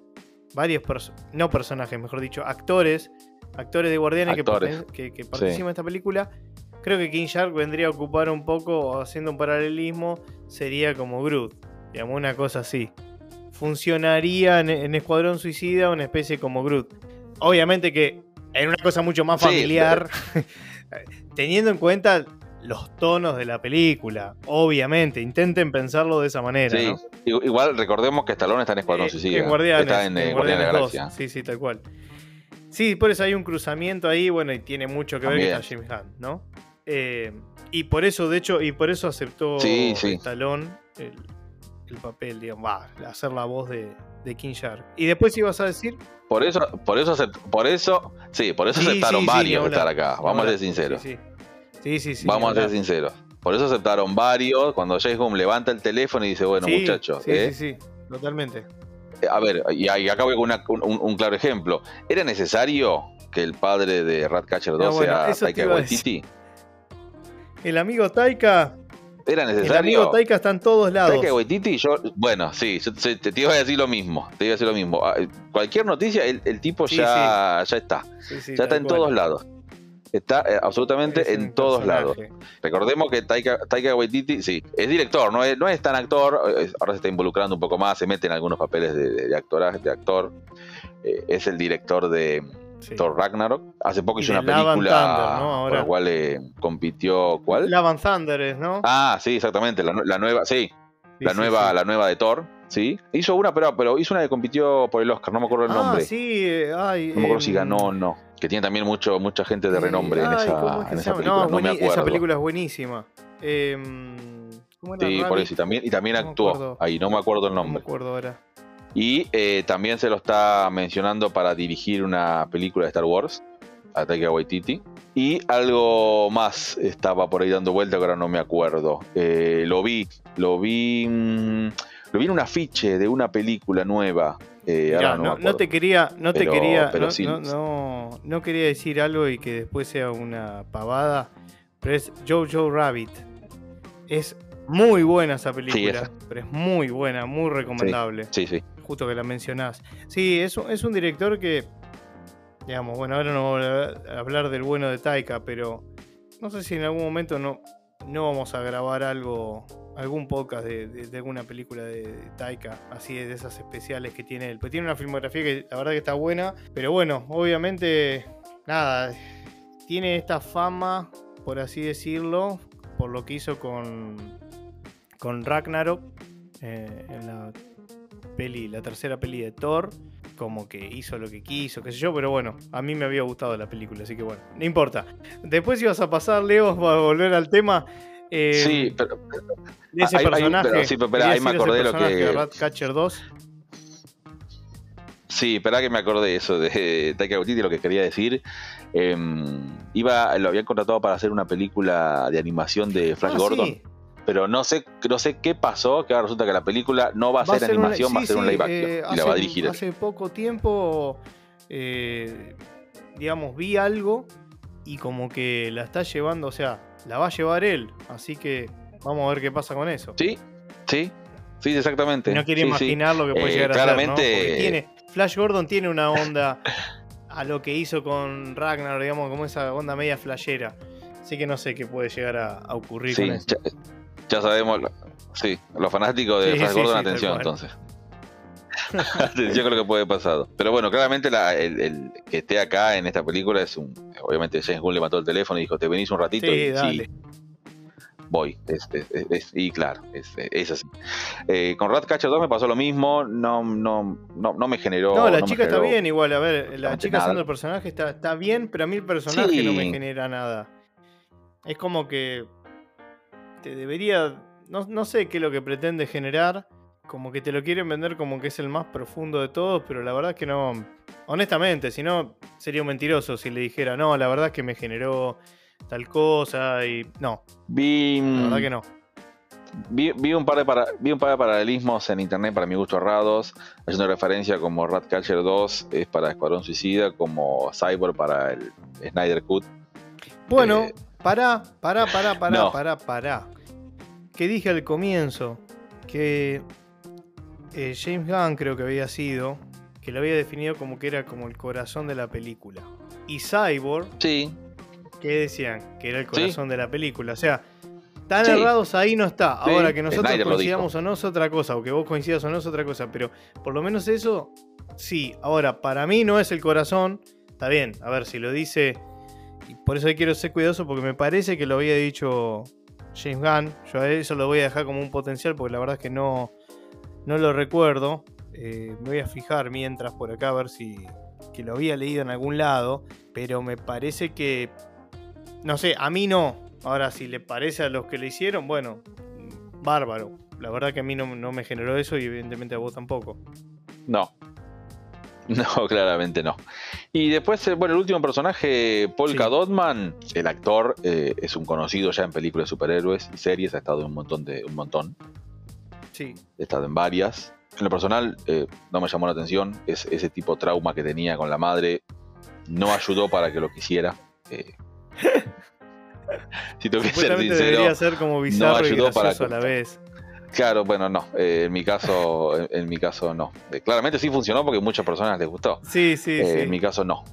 Varios, no personajes, mejor dicho, actores, actores de Guardianes Que, participan en esta película. Creo que King Shark vendría a ocupar un poco, haciendo un paralelismo, sería como Groot, digamos, una cosa así. Funcionaría en, Escuadrón Suicida una especie como Groot. Obviamente que en una cosa mucho más familiar. [laughs] teniendo en cuenta los tonos de la película, obviamente, intenten pensarlo de esa manera. Sí, ¿no? igual recordemos que Stallone está en Escuadrón Eh, Suicida. en Guardianes, está en, eh, en Guardianes de la Guardianes 2. Galaxia. Sí, sí, tal cual. Sí, por eso hay un cruzamiento ahí, bueno, y tiene mucho que ver está James Hunt, ¿no? Eh, y por eso, de hecho, y por eso aceptó Sí, sí. Stallone el, el papel, digamos, va, hacer la voz de, de King Shark. Y después ibas a decir, Por eso, por eso, por eso, sí, por eso Sí, aceptaron varios estar acá. Vamos a ser sinceros. Sí, sí, sí. sí, Vamos a ser sinceros. Por eso aceptaron varios. Cuando James Gunn levanta el teléfono y dice, bueno, Sí, muchachos, Sí, ¿eh? sí, sí, totalmente. a ver, y, acá voy con un, claro ejemplo. ¿Era necesario que el padre de Ratcatcher 2 No, bueno, sea Taika Waititi? El amigo Taika, ¿Era el necesario? amigo Taika está en todos lados. Taika Waititi, yo, bueno, sí, yo te, te- iba a decir lo mismo, te iba a decir lo mismo. Ah, Cualquier noticia, el, el tipo Sí, ya, ya está, ya está en cual. todos lados. Está eh, absolutamente Es en todos personaje. lados. Recordemos que Taika, Taika Waititi, sí, es director, no es, no es tan actor, eh, ahora se está involucrando un poco más, se mete en algunos papeles de, de, de actora- de actor. Eh, es el director de Sí. Thor Ragnarok. Hace poco hizo una película Thunder, ¿no? por la cual eh, compitió. ¿Cuál? La Van Thunder ¿no? Ah, sí, exactamente, la, nue- la nueva, sí, Sí, la sí, nueva, la nueva de Thor, sí. Hizo una, pero, pero hizo una que compitió por el Oscar, no me acuerdo el ah, nombre. sí, eh, ay, No me acuerdo si em, ganó o no. Que tiene también mucho, mucha gente de eh, renombre en ay, esa, ¿cómo es que en esa película. No, No, me acuerdo. esa película es buenísima. Em, ¿Cómo era? Sí, por eso. Y también, y también No actuó ahí, no me acuerdo el No me nombre. acuerdo ahora. Y eh, también se lo está mencionando para dirigir una película de Star Wars, a Taika Waititi. Y algo más estaba por ahí dando vuelta que ahora no me acuerdo. Lo vi, lo vi, mm, lo vi en un afiche de una película nueva. Eh, Mirá, ahora no, te quería, no te quería, pero no, sí. no, quería decir algo y que después sea una pavada, pero es Jojo Rabbit. Es muy buena esa película, pero es muy buena, muy recomendable. Sí, sí. Justo que la mencionás. Sí, es, un- es un director que, digamos, bueno, ahora no voy a hablar del bueno de Taika, pero no sé si en algún momento no, no vamos a grabar algo, algún podcast de, alguna película de, de Taika, así de esas especiales que tiene él. Pues tiene una filmografía que la verdad que está buena, pero bueno, obviamente, nada, tiene esta fama, por así decirlo, por lo que hizo con, con Ragnarok eh, en la peli, la tercera peli de Thor, como que hizo lo que quiso, qué sé yo, pero bueno, a mí me había gustado la película, así que bueno, no importa. Después ibas a pasar, Leo, [laughs] para volver al tema. Eh, sí, pero de ese hay- personaje. pero sí, pero ahí me acordé lo que- Ratcatcher 2. Sí, espera que me acordé eso de [laughs] Taika Waititi, lo que quería decir. Em, iba, lo habían contratado para hacer una película de animación de Flash Ah, Gordon, sí. pero no sé, no sé qué pasó, que ahora resulta que la película no va a Va ser animación, va a ser un live action eh, y la va a dirigir. Hace poco tiempo, eh, digamos, vi algo y como que la está llevando, o sea, la va a llevar él. Así que vamos a ver qué pasa con eso. Sí, sí, sí, exactamente. No quiere Sí, sí. imaginar lo que puede Eh, llegar a claramente- ser, ¿no? Tiene, Flash Gordon tiene una [laughs] onda a lo que hizo con Ragnar, digamos, como esa onda media flashera. Así que no sé qué puede llegar a, a ocurrir Sí, con eso. ya, ya sabemos, sí, los fanáticos de Flash Gordon, atención entonces. [laughs] con lo que puede pasar. Pero bueno, claramente la- el, el que esté acá en esta película es un. Obviamente James Gunn levantó el teléfono y dijo: Te venís un ratito Sí, y dale. sí, voy. Es, es- es- es- y claro, es, así. Eh, con Ratcatcher 2 me pasó lo mismo, no, no, no, no me generó. No, la chica está bien igual, a ver, la chica nada. haciendo el personaje está, está bien, pero a mí el personaje no me genera nada. Es como que te debería, no, no sé qué es lo que pretende generar, como que te lo quieren vender como que es el más profundo de todos, pero la verdad es que no, honestamente, si no, sería un mentiroso si le dijera, no, la verdad es que me generó tal cosa y no, Vi, la verdad que no. Vi, vi un par de para- vi un par de paralelismos en internet para mi gusto errados, haciendo referencia como Ratcatcher 2 es para Escuadrón Suicida, como Cyborg para el Snyder Cut. Bueno, Eh, pará, pará, pará, pará, no. pará, pará. Que dije al comienzo que eh, James Gunn creo que había sido, que lo había definido como que era como el corazón de la película. Y Cyborg, Sí, que decían que era el corazón de la película. O sea, tan Sí. errados ahí no está. Ahora que nosotros Snyder lo coincidamos o no es otra cosa, o que vos coincidas o no es otra cosa, pero por lo menos eso, sí. Ahora, para mí no es el corazón. Está bien, a ver, si lo dice y por eso quiero ser cuidadoso porque me parece que lo había dicho James Gunn. Yo a eso lo voy a dejar como un potencial porque la verdad es que no, no lo recuerdo. Eh, me voy a fijar mientras por acá a ver si que lo había leído en algún lado. Pero me parece que... No sé, a mí no. Ahora, si le parece a los que le hicieron, bueno, bárbaro. La verdad que a mí no, no me generó eso y evidentemente a vos tampoco. No. [laughs] No, claramente no. Y después, eh, bueno, el último personaje, Polka Sí. Dotman, el actor eh, es un conocido ya en películas de superhéroes y series, ha estado en un montón de un montón, Sí. ha estado en varias. En lo personal eh, no me llamó la atención, es, ese tipo de trauma que tenía con la madre no ayudó para que lo quisiera. eh. [laughs] si tengo que ser sincero, debería ser como bizarro y ayudó para a la vez. Claro, bueno, no. eh, en mi caso, en, en mi caso no. Eh, claramente sí funcionó porque a muchas personas les gustó. Sí, sí, Eh, sí. En mi caso no.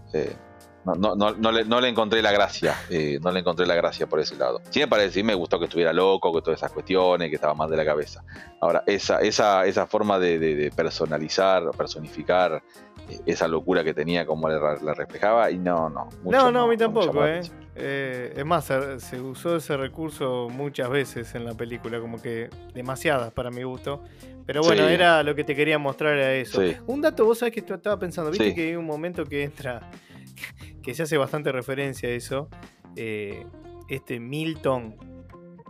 No, no, no, le, no le encontré la gracia. eh, no le encontré la gracia por ese lado. Sí me parece, sí me gustó que estuviera loco, que todas esas cuestiones, que estaba mal de la cabeza. Ahora, esa, esa, esa forma de, de- de personalizar, personificar eh, esa locura que tenía como le, la reflejaba, y no, no. mucho no, no, a mí tampoco, la ¿eh? Eh, Es más, se, se usó ese recurso muchas veces en la película, como que demasiadas para mi gusto. Pero bueno, Sí. era lo que te quería mostrar a eso. Sí. Un dato, vos sabés que estaba pensando, viste Sí. que hay un momento que entra, [laughs] que se hace bastante referencia a eso. eh, este Milton,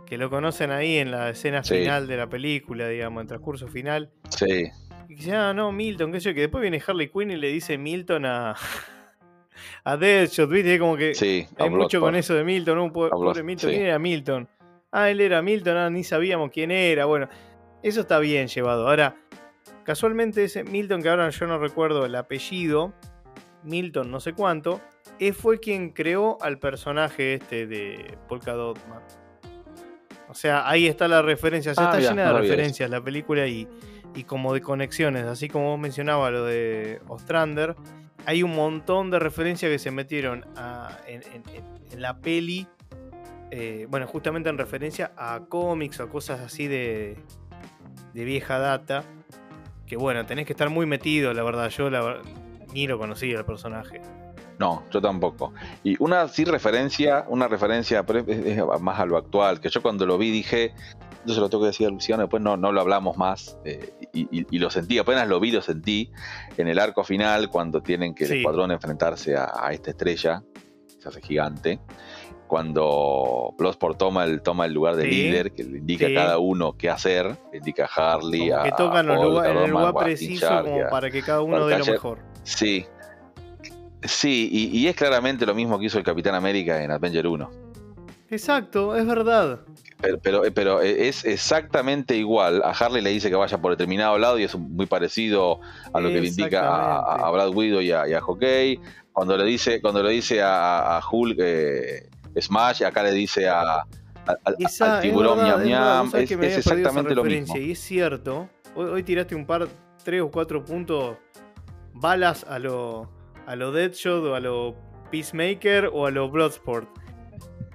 que lo conocen ahí en la escena Sí. final de la película, digamos, en transcurso final. Sí, Y dice, ah, no, Milton, qué sé yo, que después viene Harley Quinn y le dice Milton a, [laughs] a Deadshot, viste, como que sí. hay mucho con eso de Milton, A Pobre Milton, sí. ¿quién era Milton? Ah, él era Milton, ah, ni sabíamos quién era, bueno, eso está bien llevado. Ahora, casualmente ese Milton, que ahora yo no recuerdo el apellido, Milton no sé cuánto, fue quien creó al personaje este de Polka Dot Man. O sea, ahí está la referencia, o sea, Ah, está mirá, llena de referencias la película y, y como de conexiones, así como vos mencionabas lo de Ostrander, hay un montón de referencias que se metieron a- en, en- en- en la peli, eh, bueno, justamente en referencia a cómics o cosas así de, de vieja data, que bueno, tenés que estar muy metido, la verdad, yo la, ni lo conocía el personaje. No, yo tampoco. Y una sí referencia, una referencia, pero es, es más a lo actual, que yo cuando lo vi dije, yo se lo tengo que decir a Luciano, después no, no lo hablamos más, eh, y, y- y lo sentí, apenas lo vi, lo sentí en el arco final, cuando tienen que el escuadrón enfrentarse a, a esta estrella, que se hace gigante, cuando Bloodsport toma el, toma el lugar de Sí, líder, que le indica sí. a cada uno qué hacer, le indica a Harley, Como a que tocan los en el lugar preciso como para que cada uno dé lo mejor. Sí. Sí, y, y es claramente lo mismo que hizo el Capitán América en Avenger 1. Exacto, es verdad. Pero, pero, pero es exactamente igual. A Harley le dice que vaya por determinado lado y es muy parecido a lo que le indica a, a- Brad Widow y a, y a Hawkeye. Cuando le dice, cuando le dice a, a Hulk eh, Smash, acá le dice a, a- al- Esa, al tiburón es verdad, ñam ñam. Es, exactamente lo mismo. Y es cierto, hoy, hoy tiraste un par, tres o cuatro puntos, balas a lo, a lo Deadshot o a lo Peacemaker o a lo Bloodsport.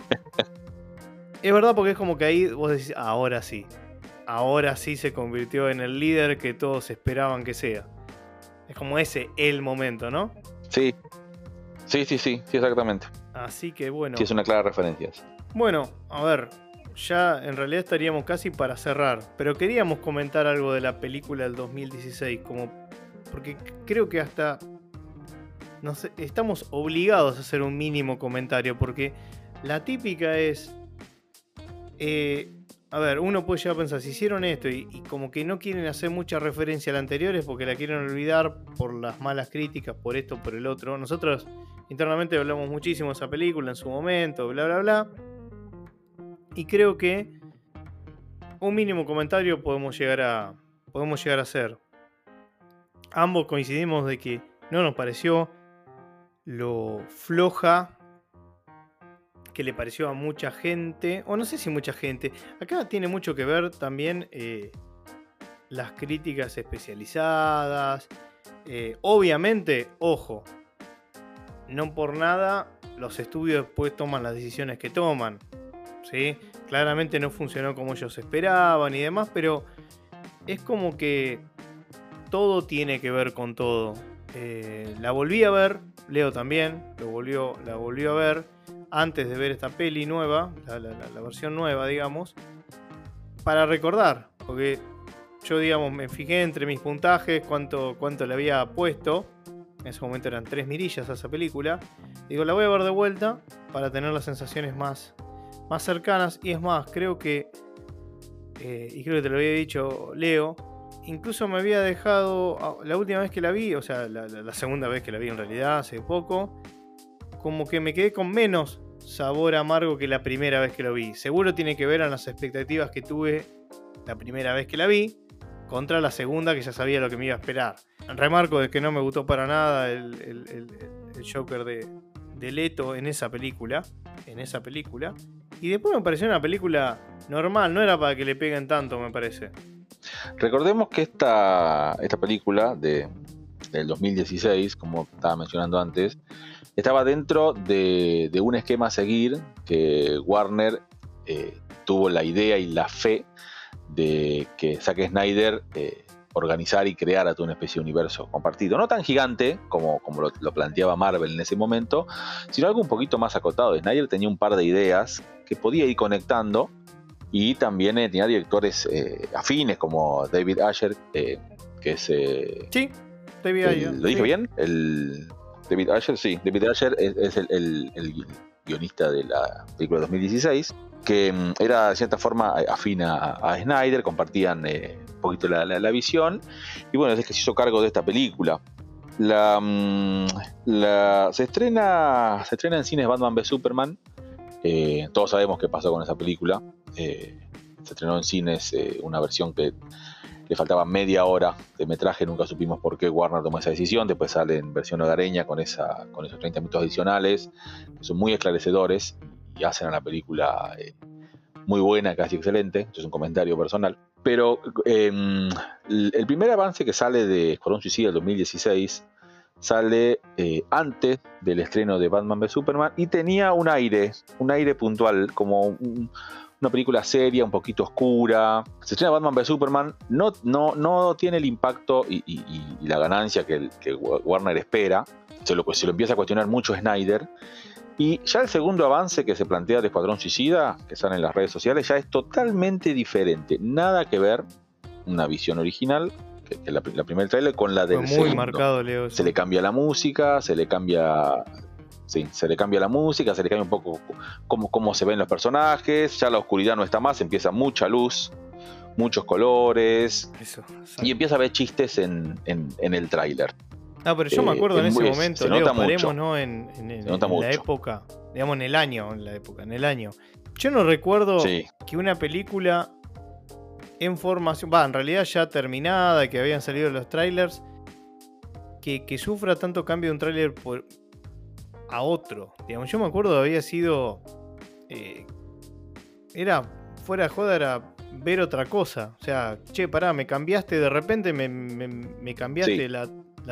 [laughs] es verdad porque es como que ahí vos decís, ahora sí. Ahora sí se convirtió en el líder que todos esperaban que sea. Es como ese el momento, ¿no? Sí. Sí, sí, sí, sí, exactamente. Así que bueno. Sí, es una clara referencia. Bueno, a ver, ya en realidad estaríamos casi para cerrar, pero queríamos comentar algo de la película del 2016, como porque creo que hasta no sé, estamos obligados a hacer un mínimo comentario, porque la típica es, eh, a ver, uno puede llegar a pensar, si hicieron esto y, como que no quieren hacer mucha referencia a la anterior es porque la quieren olvidar por las malas críticas, por esto, por el otro. Nosotros internamente hablamos muchísimo de esa película en su momento, bla, bla, bla. Y creo que un mínimo comentario podemos llegar a, podemos llegar a hacer. Ambos coincidimos de que no nos pareció lo floja que le pareció a mucha gente, o no sé si mucha gente, acá tiene mucho que ver también eh, las críticas especializadas, eh, obviamente, ojo, no por nada los estudios después toman las decisiones que toman, ¿sí? Claramente no funcionó como ellos esperaban y demás, pero es como que todo tiene que ver con todo. Eh, la volví a ver, Leo también, lo volvió, la volvió a ver. Antes de ver esta peli nueva, la, versión nueva, digamos, para recordar, porque yo, digamos, me fijé entre mis puntajes cuánto, cuánto le había puesto. En ese momento eran tres mirillas a esa película. Digo, la voy a ver de vuelta para tener las sensaciones más, más cercanas. Y es más, creo que, eh, y creo que te lo había dicho Leo, incluso me había dejado, ah, la última vez que la vi, o sea, la segunda vez que la vi en realidad, hace poco, como que me quedé con menos sabor amargo que la primera vez que lo vi. Seguro tiene que ver con las expectativas que tuve la primera vez que la vi contra la segunda que ya sabía lo que me iba a esperar. Remarco de que no me gustó para nada el, Joker de, de, Leto en esa película. En esa película. Y después me pareció una película normal, no era para que le peguen tanto, me parece. Recordemos que esta, esta película de, del 2016, como estaba mencionando antes, estaba dentro de, un esquema a seguir que Warner eh, tuvo la idea y la fe de que Zack Snyder eh, organizar y creara toda una especie de universo compartido. No tan gigante como, como lo, planteaba Marvel en ese momento, sino algo un poquito más acotado. Snyder tenía un par de ideas que podía ir conectando y también eh, tenía directores afines como David Asher, que es... sí, David Asher. ¿Lo dije bien? El David Asher, sí. David Asher es, el, guionista de la película de 2016, que mm, era de cierta forma eh, afina a, Snyder, compartían eh, un poquito la, visión, y bueno, es que se hizo cargo de esta película. La, mm, se, estrena, se estrena en cines Batman v Superman. Eh, todos sabemos qué pasó con esa película. se estrenó en cines una versión que faltaba media hora de metraje, nunca supimos por qué Warner tomó esa decisión, después sale en versión hogareña con, esa, con esos 30 minutos adicionales, que son muy esclarecedores y hacen a la película eh, muy buena, casi excelente, esto es un comentario personal. Pero em, el primer avance que sale de Escuadrón Suicida del 2016 sale eh, antes del estreno de Batman v Superman y tenía un aire, un aire puntual, como un, una película seria, un poquito oscura. Se estrena Batman vs Superman, no, no, no tiene el impacto y, la ganancia que, Warner espera. Se lo, se lo empieza a cuestionar mucho Snyder. Y ya el segundo avance que se plantea de Escuadrón Suicida, que sale en las redes sociales, ya es totalmente diferente. Nada que ver una visión original, que, la, primera trailer, con la del muy marcado, Leo. Se le cambia la música, se le cambia Sí, se le cambia la música, se le cambia un poco cómo, cómo se ven los personajes, ya la oscuridad no está más, empieza mucha luz, muchos colores, y empieza a ver chistes en, el tráiler. Ah, pero yo me acuerdo en ese momento, Leo, paremos, ¿no? En, la época, digamos en el año, en la época, en el año. Yo no recuerdo que una película en formación, va, en realidad ya terminada, que habían salido los trailers, que, que sufra tanto cambio de un tráiler por, a otro. Digamos, yo me acuerdo había sido. Eh, era. Fuera de joda, era ver otra cosa. O sea, che, pará, me cambiaste de repente, me, cambiaste la,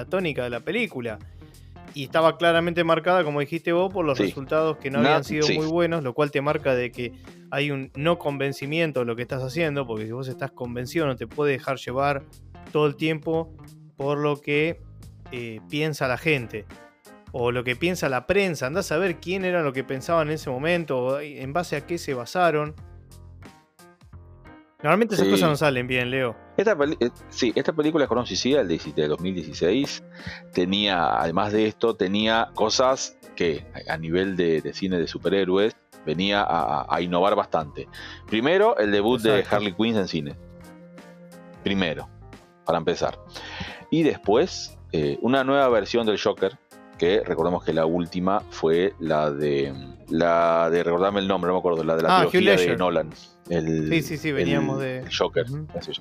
tónica de la película. Y estaba claramente marcada, como dijiste vos, por los resultados que no habían sido muy buenos, lo cual te marca de que hay un no convencimiento de lo que estás haciendo, porque si vos estás convencido no te puede dejar llevar todo el tiempo por lo que eh, piensa la gente o lo que piensa la prensa. Andás a ver quién era lo que pensaban en ese momento, o en base a qué se basaron. Normalmente esas cosas no salen bien, Leo. Esta eh, sí, esta película Coron Suicida, de 2016, tenía, además de esto, tenía cosas que a nivel de, cine de superhéroes venía a, innovar bastante. Primero, el debut de Harley Quinn en cine. Primero, para empezar. Y después, eh, una nueva versión del Joker, que recordemos que la última fue la de la de recordarme el nombre, no me acuerdo, la de la ah, trilogía de Nolan. sí, sí, sí, veníamos de Joker,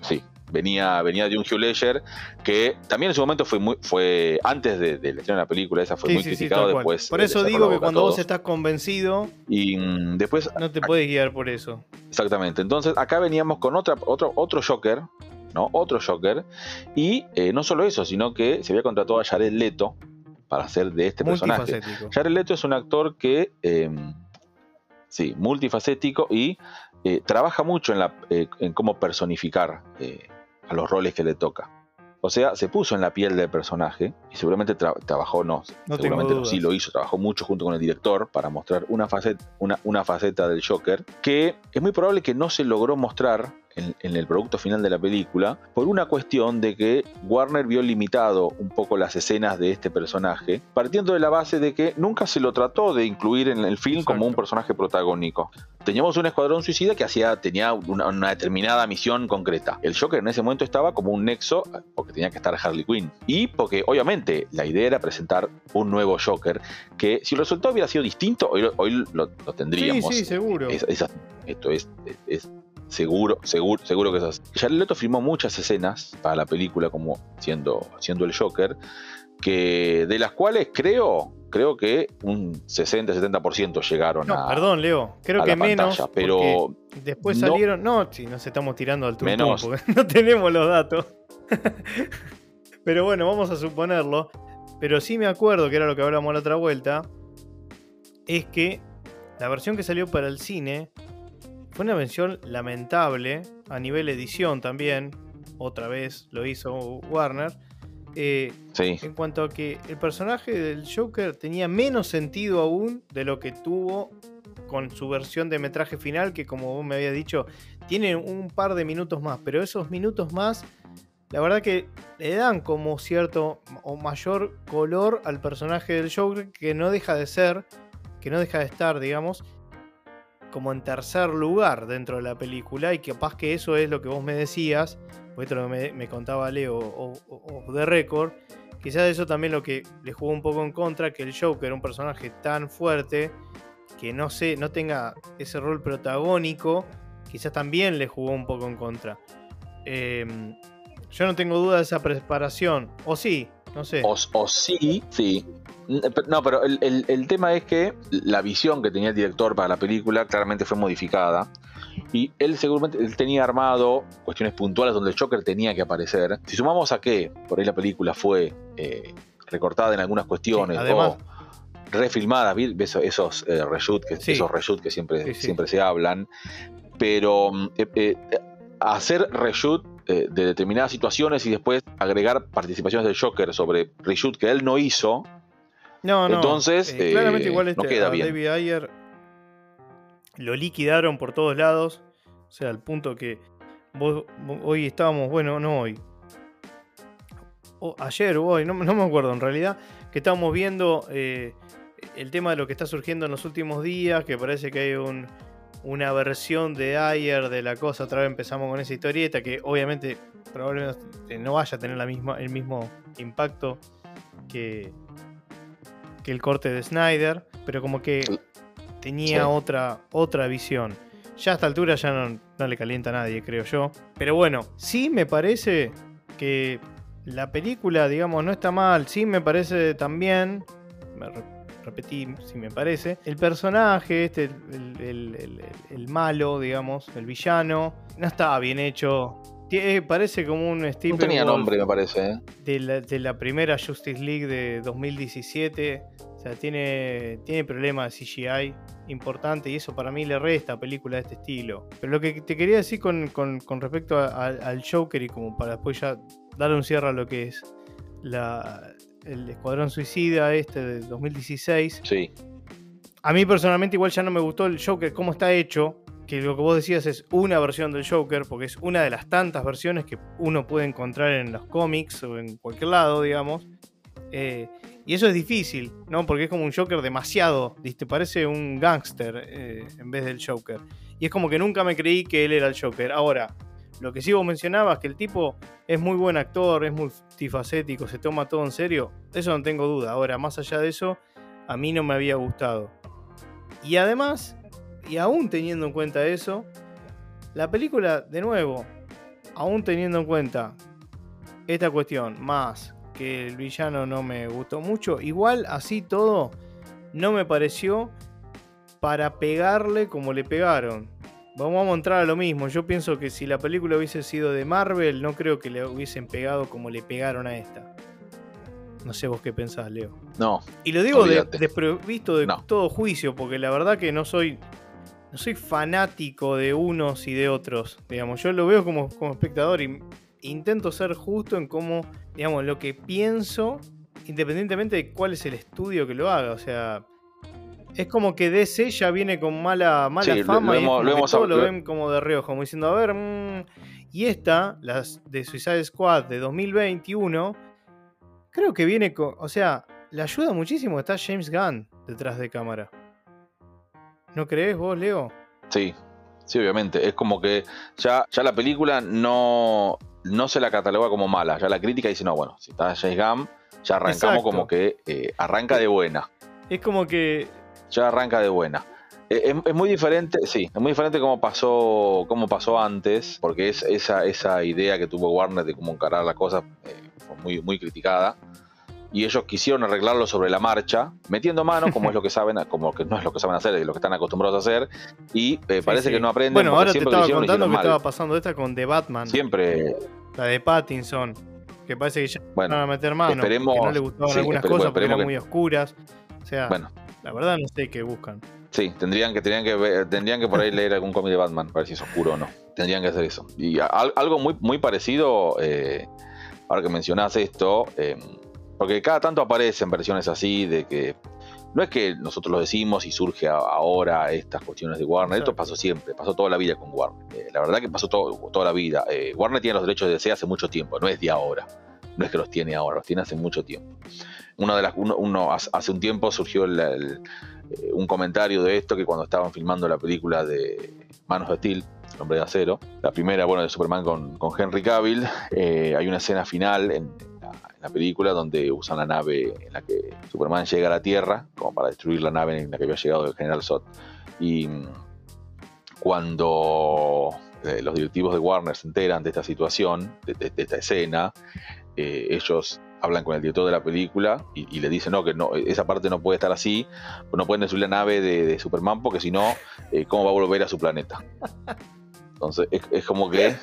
sí. Venía, venía de un Hugh Ledger que también en su momento fue muy, fue antes de, de la de la película, esa fue muy criticado después. Por eso digo que cuando vos estás convencido y mm, después no te puedes guiar por eso. Exactamente. Entonces acá veníamos con otra, otro, otro Joker, ¿no? Otro Joker. Y eh, no solo eso, sino que se había contratado a Jared Leto, para hacer de este personaje. Jared Leto es un actor que, em, sí, multifacético y eh, trabaja mucho en, la, eh, en cómo personificar eh, a los roles que le toca. O sea, se puso en la piel del personaje y seguramente trabajó, no, seguramente no, sí lo hizo, trabajó mucho junto con el director para mostrar una faceta, una, una faceta del Joker que es muy probable que no se logró mostrar en, el producto final de la película por una cuestión de que Warner vio limitado un poco las escenas de este personaje, partiendo de la base de que nunca se lo trató de incluir en el film como un personaje protagónico. Teníamos un escuadrón suicida que hacía, tenía una, determinada misión concreta. El Joker en ese momento estaba como un nexo porque tenía que estar Harley Quinn. Y porque obviamente la idea era presentar un nuevo Joker que si el resultado hubiera sido distinto, hoy, lo, tendríamos. Sí, sí, seguro. esto es, es Seguro, seguro, seguro que es así. Jared Leto filmó muchas escenas para la película como siendo, siendo el Joker, que de las cuales creo, creo que un 60-70% llegaron no, a. Perdón, Leo, creo que menos. pero después salieron. No, si nos estamos tirando al porque [laughs] no tenemos los datos. [laughs] pero bueno, vamos a suponerlo. Pero sí me acuerdo que era lo que hablamos la otra vuelta. Es que la versión que salió para el cine fue una versión lamentable a nivel edición también. Otra vez lo hizo Warner. Eh, en cuanto a que el personaje del Joker tenía menos sentido aún de lo que tuvo con su versión de metraje final, que como vos me habías dicho, tiene un par de minutos más, pero esos minutos más, la verdad que le dan como cierto o mayor color al personaje del Joker, que no deja de ser, que no deja de estar, digamos, como en tercer lugar dentro de la película y capaz que eso es lo que vos me decías, pues esto lo que me, contaba Leo o, de récord, quizás eso también lo que le jugó un poco en contra, que el Joker un personaje tan fuerte que no sé, no tenga ese rol protagónico, quizás también le jugó un poco en contra. Em, yo no tengo duda de esa preparación, o sí, no sé. o sí, sí, no, pero el, tema es que la visión que tenía el director para la película claramente fue modificada. Y él seguramente él tenía armado cuestiones puntuales donde el Joker tenía que aparecer. Si sumamos a que por ahí la película fue eh, recortada en algunas cuestiones o refilmada, esos eh, reshoot que, esos reshoot que siempre, siempre se hablan, pero eh, hacer reshoot de determinadas situaciones y después agregar participaciones del Joker sobre reshoot que él no hizo, no, no. Entonces, eh, claramente igual este, queda a David Ayer lo liquidaron por todos lados. O sea, al punto que hoy estábamos, bueno, no hoy. ayer o hoy, no, me acuerdo en realidad, que estábamos viendo eh, el tema de lo que está surgiendo en los últimos días, que parece que hay un, una versión de Ayer de la cosa. Otra vez empezamos con esa historieta que obviamente probablemente no vaya a tener la misma, el mismo impacto que, que el corte de Snyder, pero como que tenía otra, otra visión. Ya a esta altura ya no, le calienta a nadie, creo yo. Pero bueno, sí me parece que la película, digamos, no está mal. Sí me parece también, me repetí, sí me parece, el personaje, este, el, malo, digamos, el villano, no estaba bien hecho. Parece como un Steve. No tenía nombre, me parece. ¿eh? De, la, primera Justice League de 2017. O sea, tiene, tiene problemas de CGI importante y eso para mí le resta a películas de este estilo. Pero lo que te quería decir con, respecto al Joker y como para después ya darle un cierre a lo que es la, el Escuadrón Suicida este de 2016. Sí. A mí personalmente igual ya no me gustó el Joker, cómo está hecho que lo que vos decías es una versión del Joker, porque es una de las tantas versiones que uno puede encontrar en los cómics o en cualquier lado, digamos. Eh, y eso es difícil, ¿no? Porque es como un Joker demasiado, te parece un gángster eh, en vez del Joker. Y es como que nunca me creí que él era el Joker. Ahora, lo que sí vos mencionabas, que el tipo es muy buen actor, es multifacético, se toma todo en serio, eso no tengo duda. Ahora, más allá de eso, a mí no me había gustado. Y además, y aún teniendo en cuenta eso, la película, de nuevo, aún teniendo en cuenta esta cuestión, más que el villano no me gustó mucho, igual así todo no me pareció para pegarle como le pegaron. Vamos a entrar a lo mismo. Yo pienso que si la película hubiese sido de Marvel, no creo que le hubiesen pegado como le pegaron a esta. No sé vos qué pensás, Leo. No. Y lo digo desprevisto de, todo juicio, porque la verdad que no soy no soy fanático de unos y de otros. Digamos, yo lo veo como, como espectador y intento ser justo en cómo, digamos, lo que pienso, independientemente de cuál es el estudio que lo haga. O sea, es como que DC ya viene con mala, mala fama y todo lo ven como de reojo, como diciendo, a ver, mm, y esta, las de Suicide Squad de 2021, creo que viene con, o sea, le ayuda muchísimo, está James Gunn detrás de cámara. ¿No crees vos, Leo? Sí, sí, obviamente. Es como que ya, ya la película no, no se la cataloga como mala. Ya la crítica dice, no, bueno, si está James Gunn, ya arrancamos como que eh, arranca de buena. Es como que ya arranca de buena. Eh, es, muy diferente, sí, es muy diferente como pasó, como pasó antes, porque es esa, esa idea que tuvo Warner de cómo encarar la cosa eh, fue muy, muy criticada. Y ellos quisieron arreglarlo sobre la marcha, metiendo mano, como es lo que saben, como que no es lo que saben hacer, es lo que están acostumbrados a hacer, y eh, parece que no aprenden. Bueno, ahora te estaba contando que estaba pasando esta con The Batman. Siempre. La de Pattinson, que parece que ya van a meter mano, esperemos, que no le gustaban algunas cosas porque eran muy oscuras. O sea, bueno, la verdad no sé qué buscan. Sí, tendrían que, tendrían que, tendrían que por ahí leer algún cómic de Batman para ver si es oscuro o no. Tendrían que hacer eso. Y algo muy, muy parecido, eh, ahora que mencionás esto, eh, porque cada tanto aparecen versiones así de que no es que nosotros lo decimos y surge ahora estas cuestiones de Warner, esto pasó siempre, pasó toda la vida con Warner. Eh, la verdad que pasó toda la vida. Warner tiene los derechos de DC hace mucho tiempo, no es de ahora. No es que los tiene ahora, los tiene hace mucho tiempo. Una de las, uno, hace un tiempo surgió eh, un comentario de esto que cuando estaban filmando la película de Manos de Steel, El hombre de acero, la primera, bueno, de Superman con, Henry Cavill, eh, hay una escena final en, la, película donde usan la nave en la que Superman llega a la Tierra, como para destruir la nave en la que había llegado el general Zod. Y cuando eh, los directivos de Warner se enteran de esta situación, de esta escena, ellos hablan con el director de la película y, le dicen no que no esa parte no puede estar así no pueden destruir la nave de, Superman porque si no eh, cómo va a volver a su planeta entonces es, como que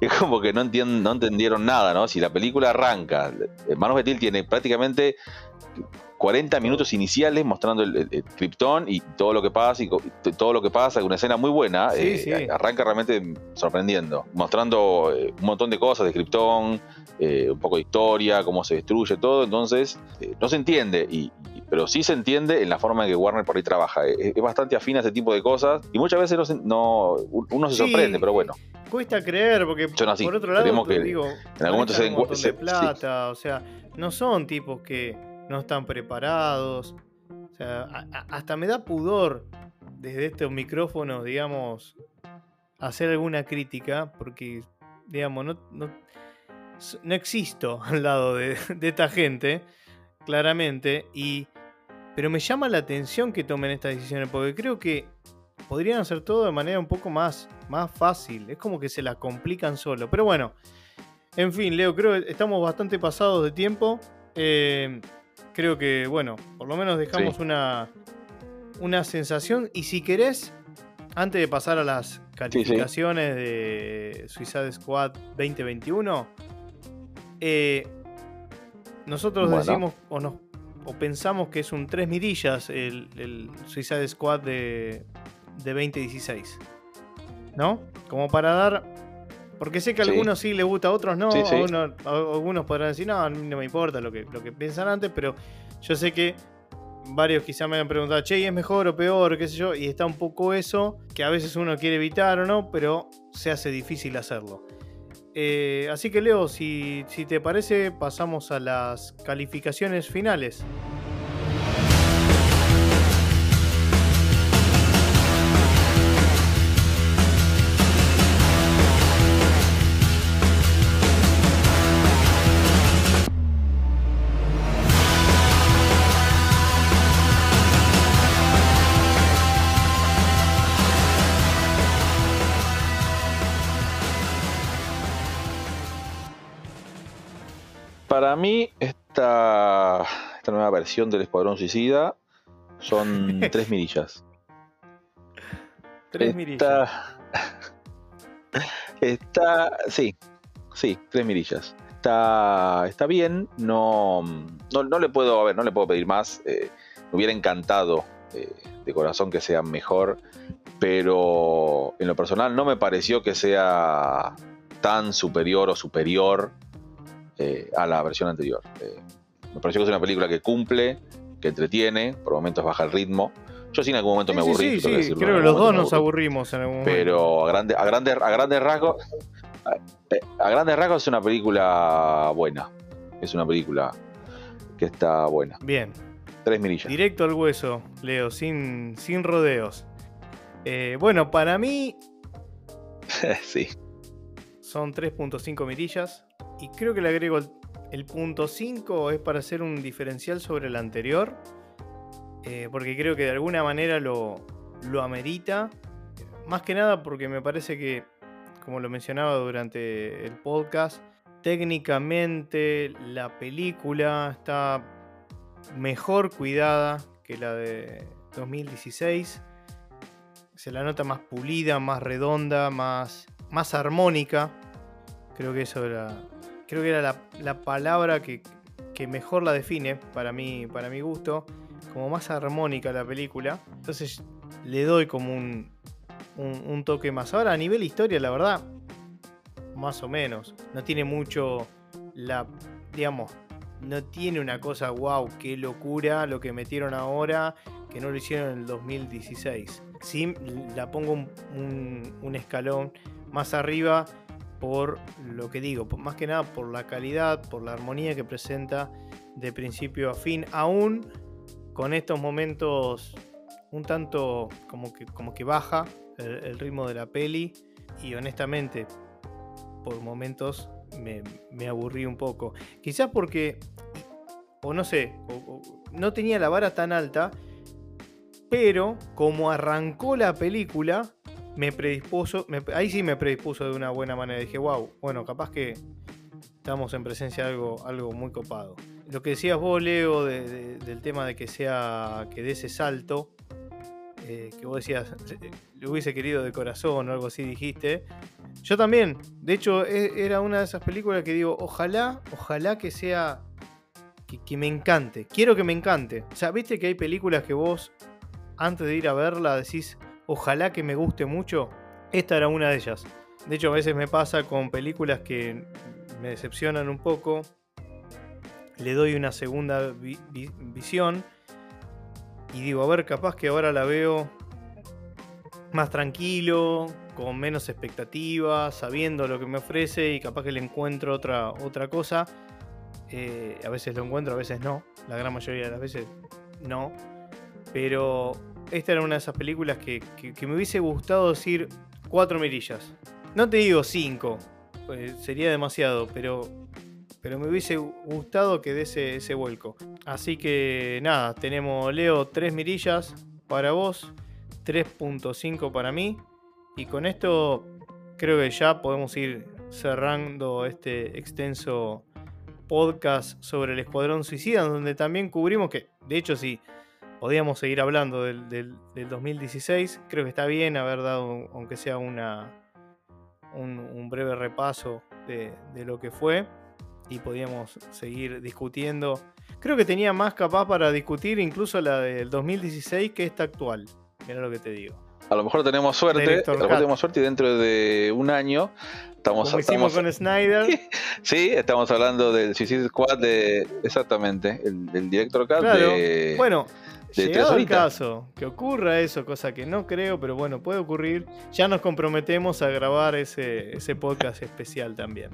[laughs] es como que no, no entendieron nada no si la película arranca Manos de Til tiene prácticamente 40 minutos iniciales mostrando el, Krypton y todo lo que pasa y todo lo que pasa, una escena muy buena, eh, arranca realmente sorprendiendo, mostrando eh, un montón de cosas de Krypton, eh, un poco de historia, cómo se destruye todo, entonces no se entiende, y, pero sí se entiende en la forma en que Warner por ahí trabaja, es, bastante afín a ese tipo de cosas y muchas veces no, uno se sorprende, pero bueno. Cuesta creer, porque por otro lado, digo, en algún momento se, de plata, o sea, no son tipos que no están preparados. O sea, hasta me da pudor desde estos micrófonos, digamos, hacer alguna crítica, porque, digamos, no, no, existo [laughs] al lado de, esta gente, claramente, y, pero me llama la atención que tomen estas decisiones, porque creo que podrían hacer todo de manera un poco más, más fácil. Es como que se la complican solo. Pero bueno, en fin, Leo, creo que estamos bastante pasados de tiempo. Eh, creo que, bueno, por lo menos dejamos una, una sensación. Y si querés, antes de pasar a las calificaciones de Suicide Squad 2021, eh, nosotros decimos o, nos, o pensamos que es un 3 mirillas el, el Suicide Squad de, de 2016. ¿No? Como para dar porque sé que a algunos sí les gusta, a otros no. algunos podrán decir, no, a mí no me importa lo que, lo que piensan antes, pero yo sé que varios quizá me han preguntado, che, ¿es mejor o peor? ¿Qué sé yo? Y está un poco eso, que a veces uno quiere evitar o no, pero se hace difícil hacerlo. Eh, así que Leo, si, si te parece, pasamos a las calificaciones finales. Mí, esta, esta nueva versión del Escuadrón Suicida son [laughs] tres mirillas. Tres mirillas. [laughs] Está. Sí, sí, tres mirillas. Está, está bien, no, no, le puedo, a ver, no le puedo pedir más. Eh, me hubiera encantado eh, de corazón que sea mejor, pero en lo personal no me pareció que sea tan superior o superior eh, a la versión anterior. Eh, me pareció que es una película que cumple, que entretiene, por momentos baja el ritmo. Yo sí en algún momento me aburrí. Sí, sí, creo que los dos nos aburrimos en algún momento. Pero a, grande, a, grande, a grandes rasgos, a, a grandes rasgos es una película buena. Es una película que está buena. Bien. Tres mirillas. Directo al hueso, Leo, sin, sin rodeos. Eh, bueno, para mí. [laughs] sí. Son 3.5 mirillas. Y creo que le agrego el, punto 5 es para hacer un diferencial sobre el anterior. Eh, porque creo que de alguna manera lo, lo amerita. Más que nada porque me parece que, como lo mencionaba durante el podcast, técnicamente la película está mejor cuidada que la de 2016. Se la nota más pulida, más redonda, más, más armónica. Creo que eso era, creo que era la, palabra que, mejor la define para mí, para mi gusto. Como más armónica la película. Entonces le doy como un, toque más. Ahora, a nivel historia, la verdad, más o menos. No tiene mucho la, digamos, no tiene una cosa, wow, qué locura lo que metieron ahora, que no lo hicieron en el 2016. Sí, la pongo un escalón más arriba por lo que digo, más que nada por la calidad, por la armonía que presenta de principio a fin, aún con estos momentos un tanto como que, como que baja el, ritmo de la peli y honestamente por momentos me, aburrí un poco. Quizás porque, o no sé, no tenía la vara tan alta, pero como arrancó la película, me predispuso, ahí sí me predispuso de una buena manera. Dije, wow, bueno, capaz que estamos en presencia de algo, algo muy copado. Lo que decías vos, Leo, del tema de que sea, que dé ese salto, eh, que vos decías, lo hubiese querido de corazón o algo así dijiste. Yo también, de hecho, e, era una de esas películas que digo, ojalá, ojalá que sea, que, que me encante, quiero que me encante. O sea, viste que hay películas que vos, antes de ir a verla, decís, ojalá que me guste mucho, esta era una de ellas. De hecho, a veces me pasa con películas que me decepcionan un poco, le doy una segunda visión y digo, a ver, capaz que ahora la veo más tranquilo, con menos expectativas, sabiendo lo que me ofrece y capaz que le encuentro otra, otra cosa. Eh, a veces lo encuentro, a veces no. La gran mayoría de las veces no. Pero esta era una de esas películas que, me hubiese gustado decir cuatro mirillas. No te digo cinco, pues sería demasiado, pero, pero me hubiese gustado que dé ese, vuelco. Así que nada, tenemos Leo tres mirillas para vos, 3.5 para mí. Y con esto creo que ya podemos ir cerrando este extenso podcast sobre el Escuadrón Suicida, donde también cubrimos que, de hecho, sí podíamos seguir hablando del, 2016. Creo que está bien haber dado, aunque sea una, un, breve repaso de, lo que fue. Y podíamos seguir discutiendo. Creo que tenía más capaz para discutir incluso la del 2016 que esta actual. Mira lo que te digo. A lo mejor tenemos suerte, a lo mejor tenemos suerte y dentro de un año estamos Como hicimos con [laughs] Snyder. sí, estamos hablando del Suicide Squad de exactamente, el, del director Cut de Bueno, Llegado el caso que ocurra eso, cosa que no creo, pero bueno, puede ocurrir, ya nos comprometemos a grabar ese, ese podcast especial también.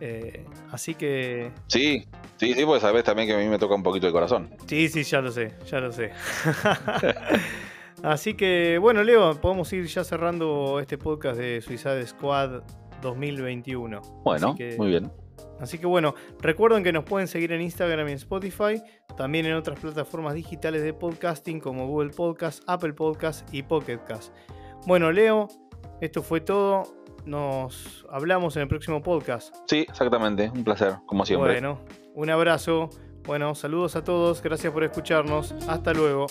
Eh, así que. Sí, sí, sí, pues sabes también que a mí me toca un poquito el corazón. Sí, sí, ya lo sé, ya lo sé. [laughs] así que, bueno, Leo, podemos ir ya cerrando este podcast de Suicide Squad 2021. Bueno, muy bien. Así que bueno, recuerden que nos pueden seguir en Instagram y en Spotify, también en otras plataformas digitales de podcasting como Google Podcast, Apple Podcast y Pocket Cast. Bueno, Leo, esto fue todo. Nos hablamos en el próximo podcast. Sí, exactamente. Un placer, como siempre. Bueno, un abrazo. Bueno, saludos a todos. Gracias por escucharnos. Hasta luego.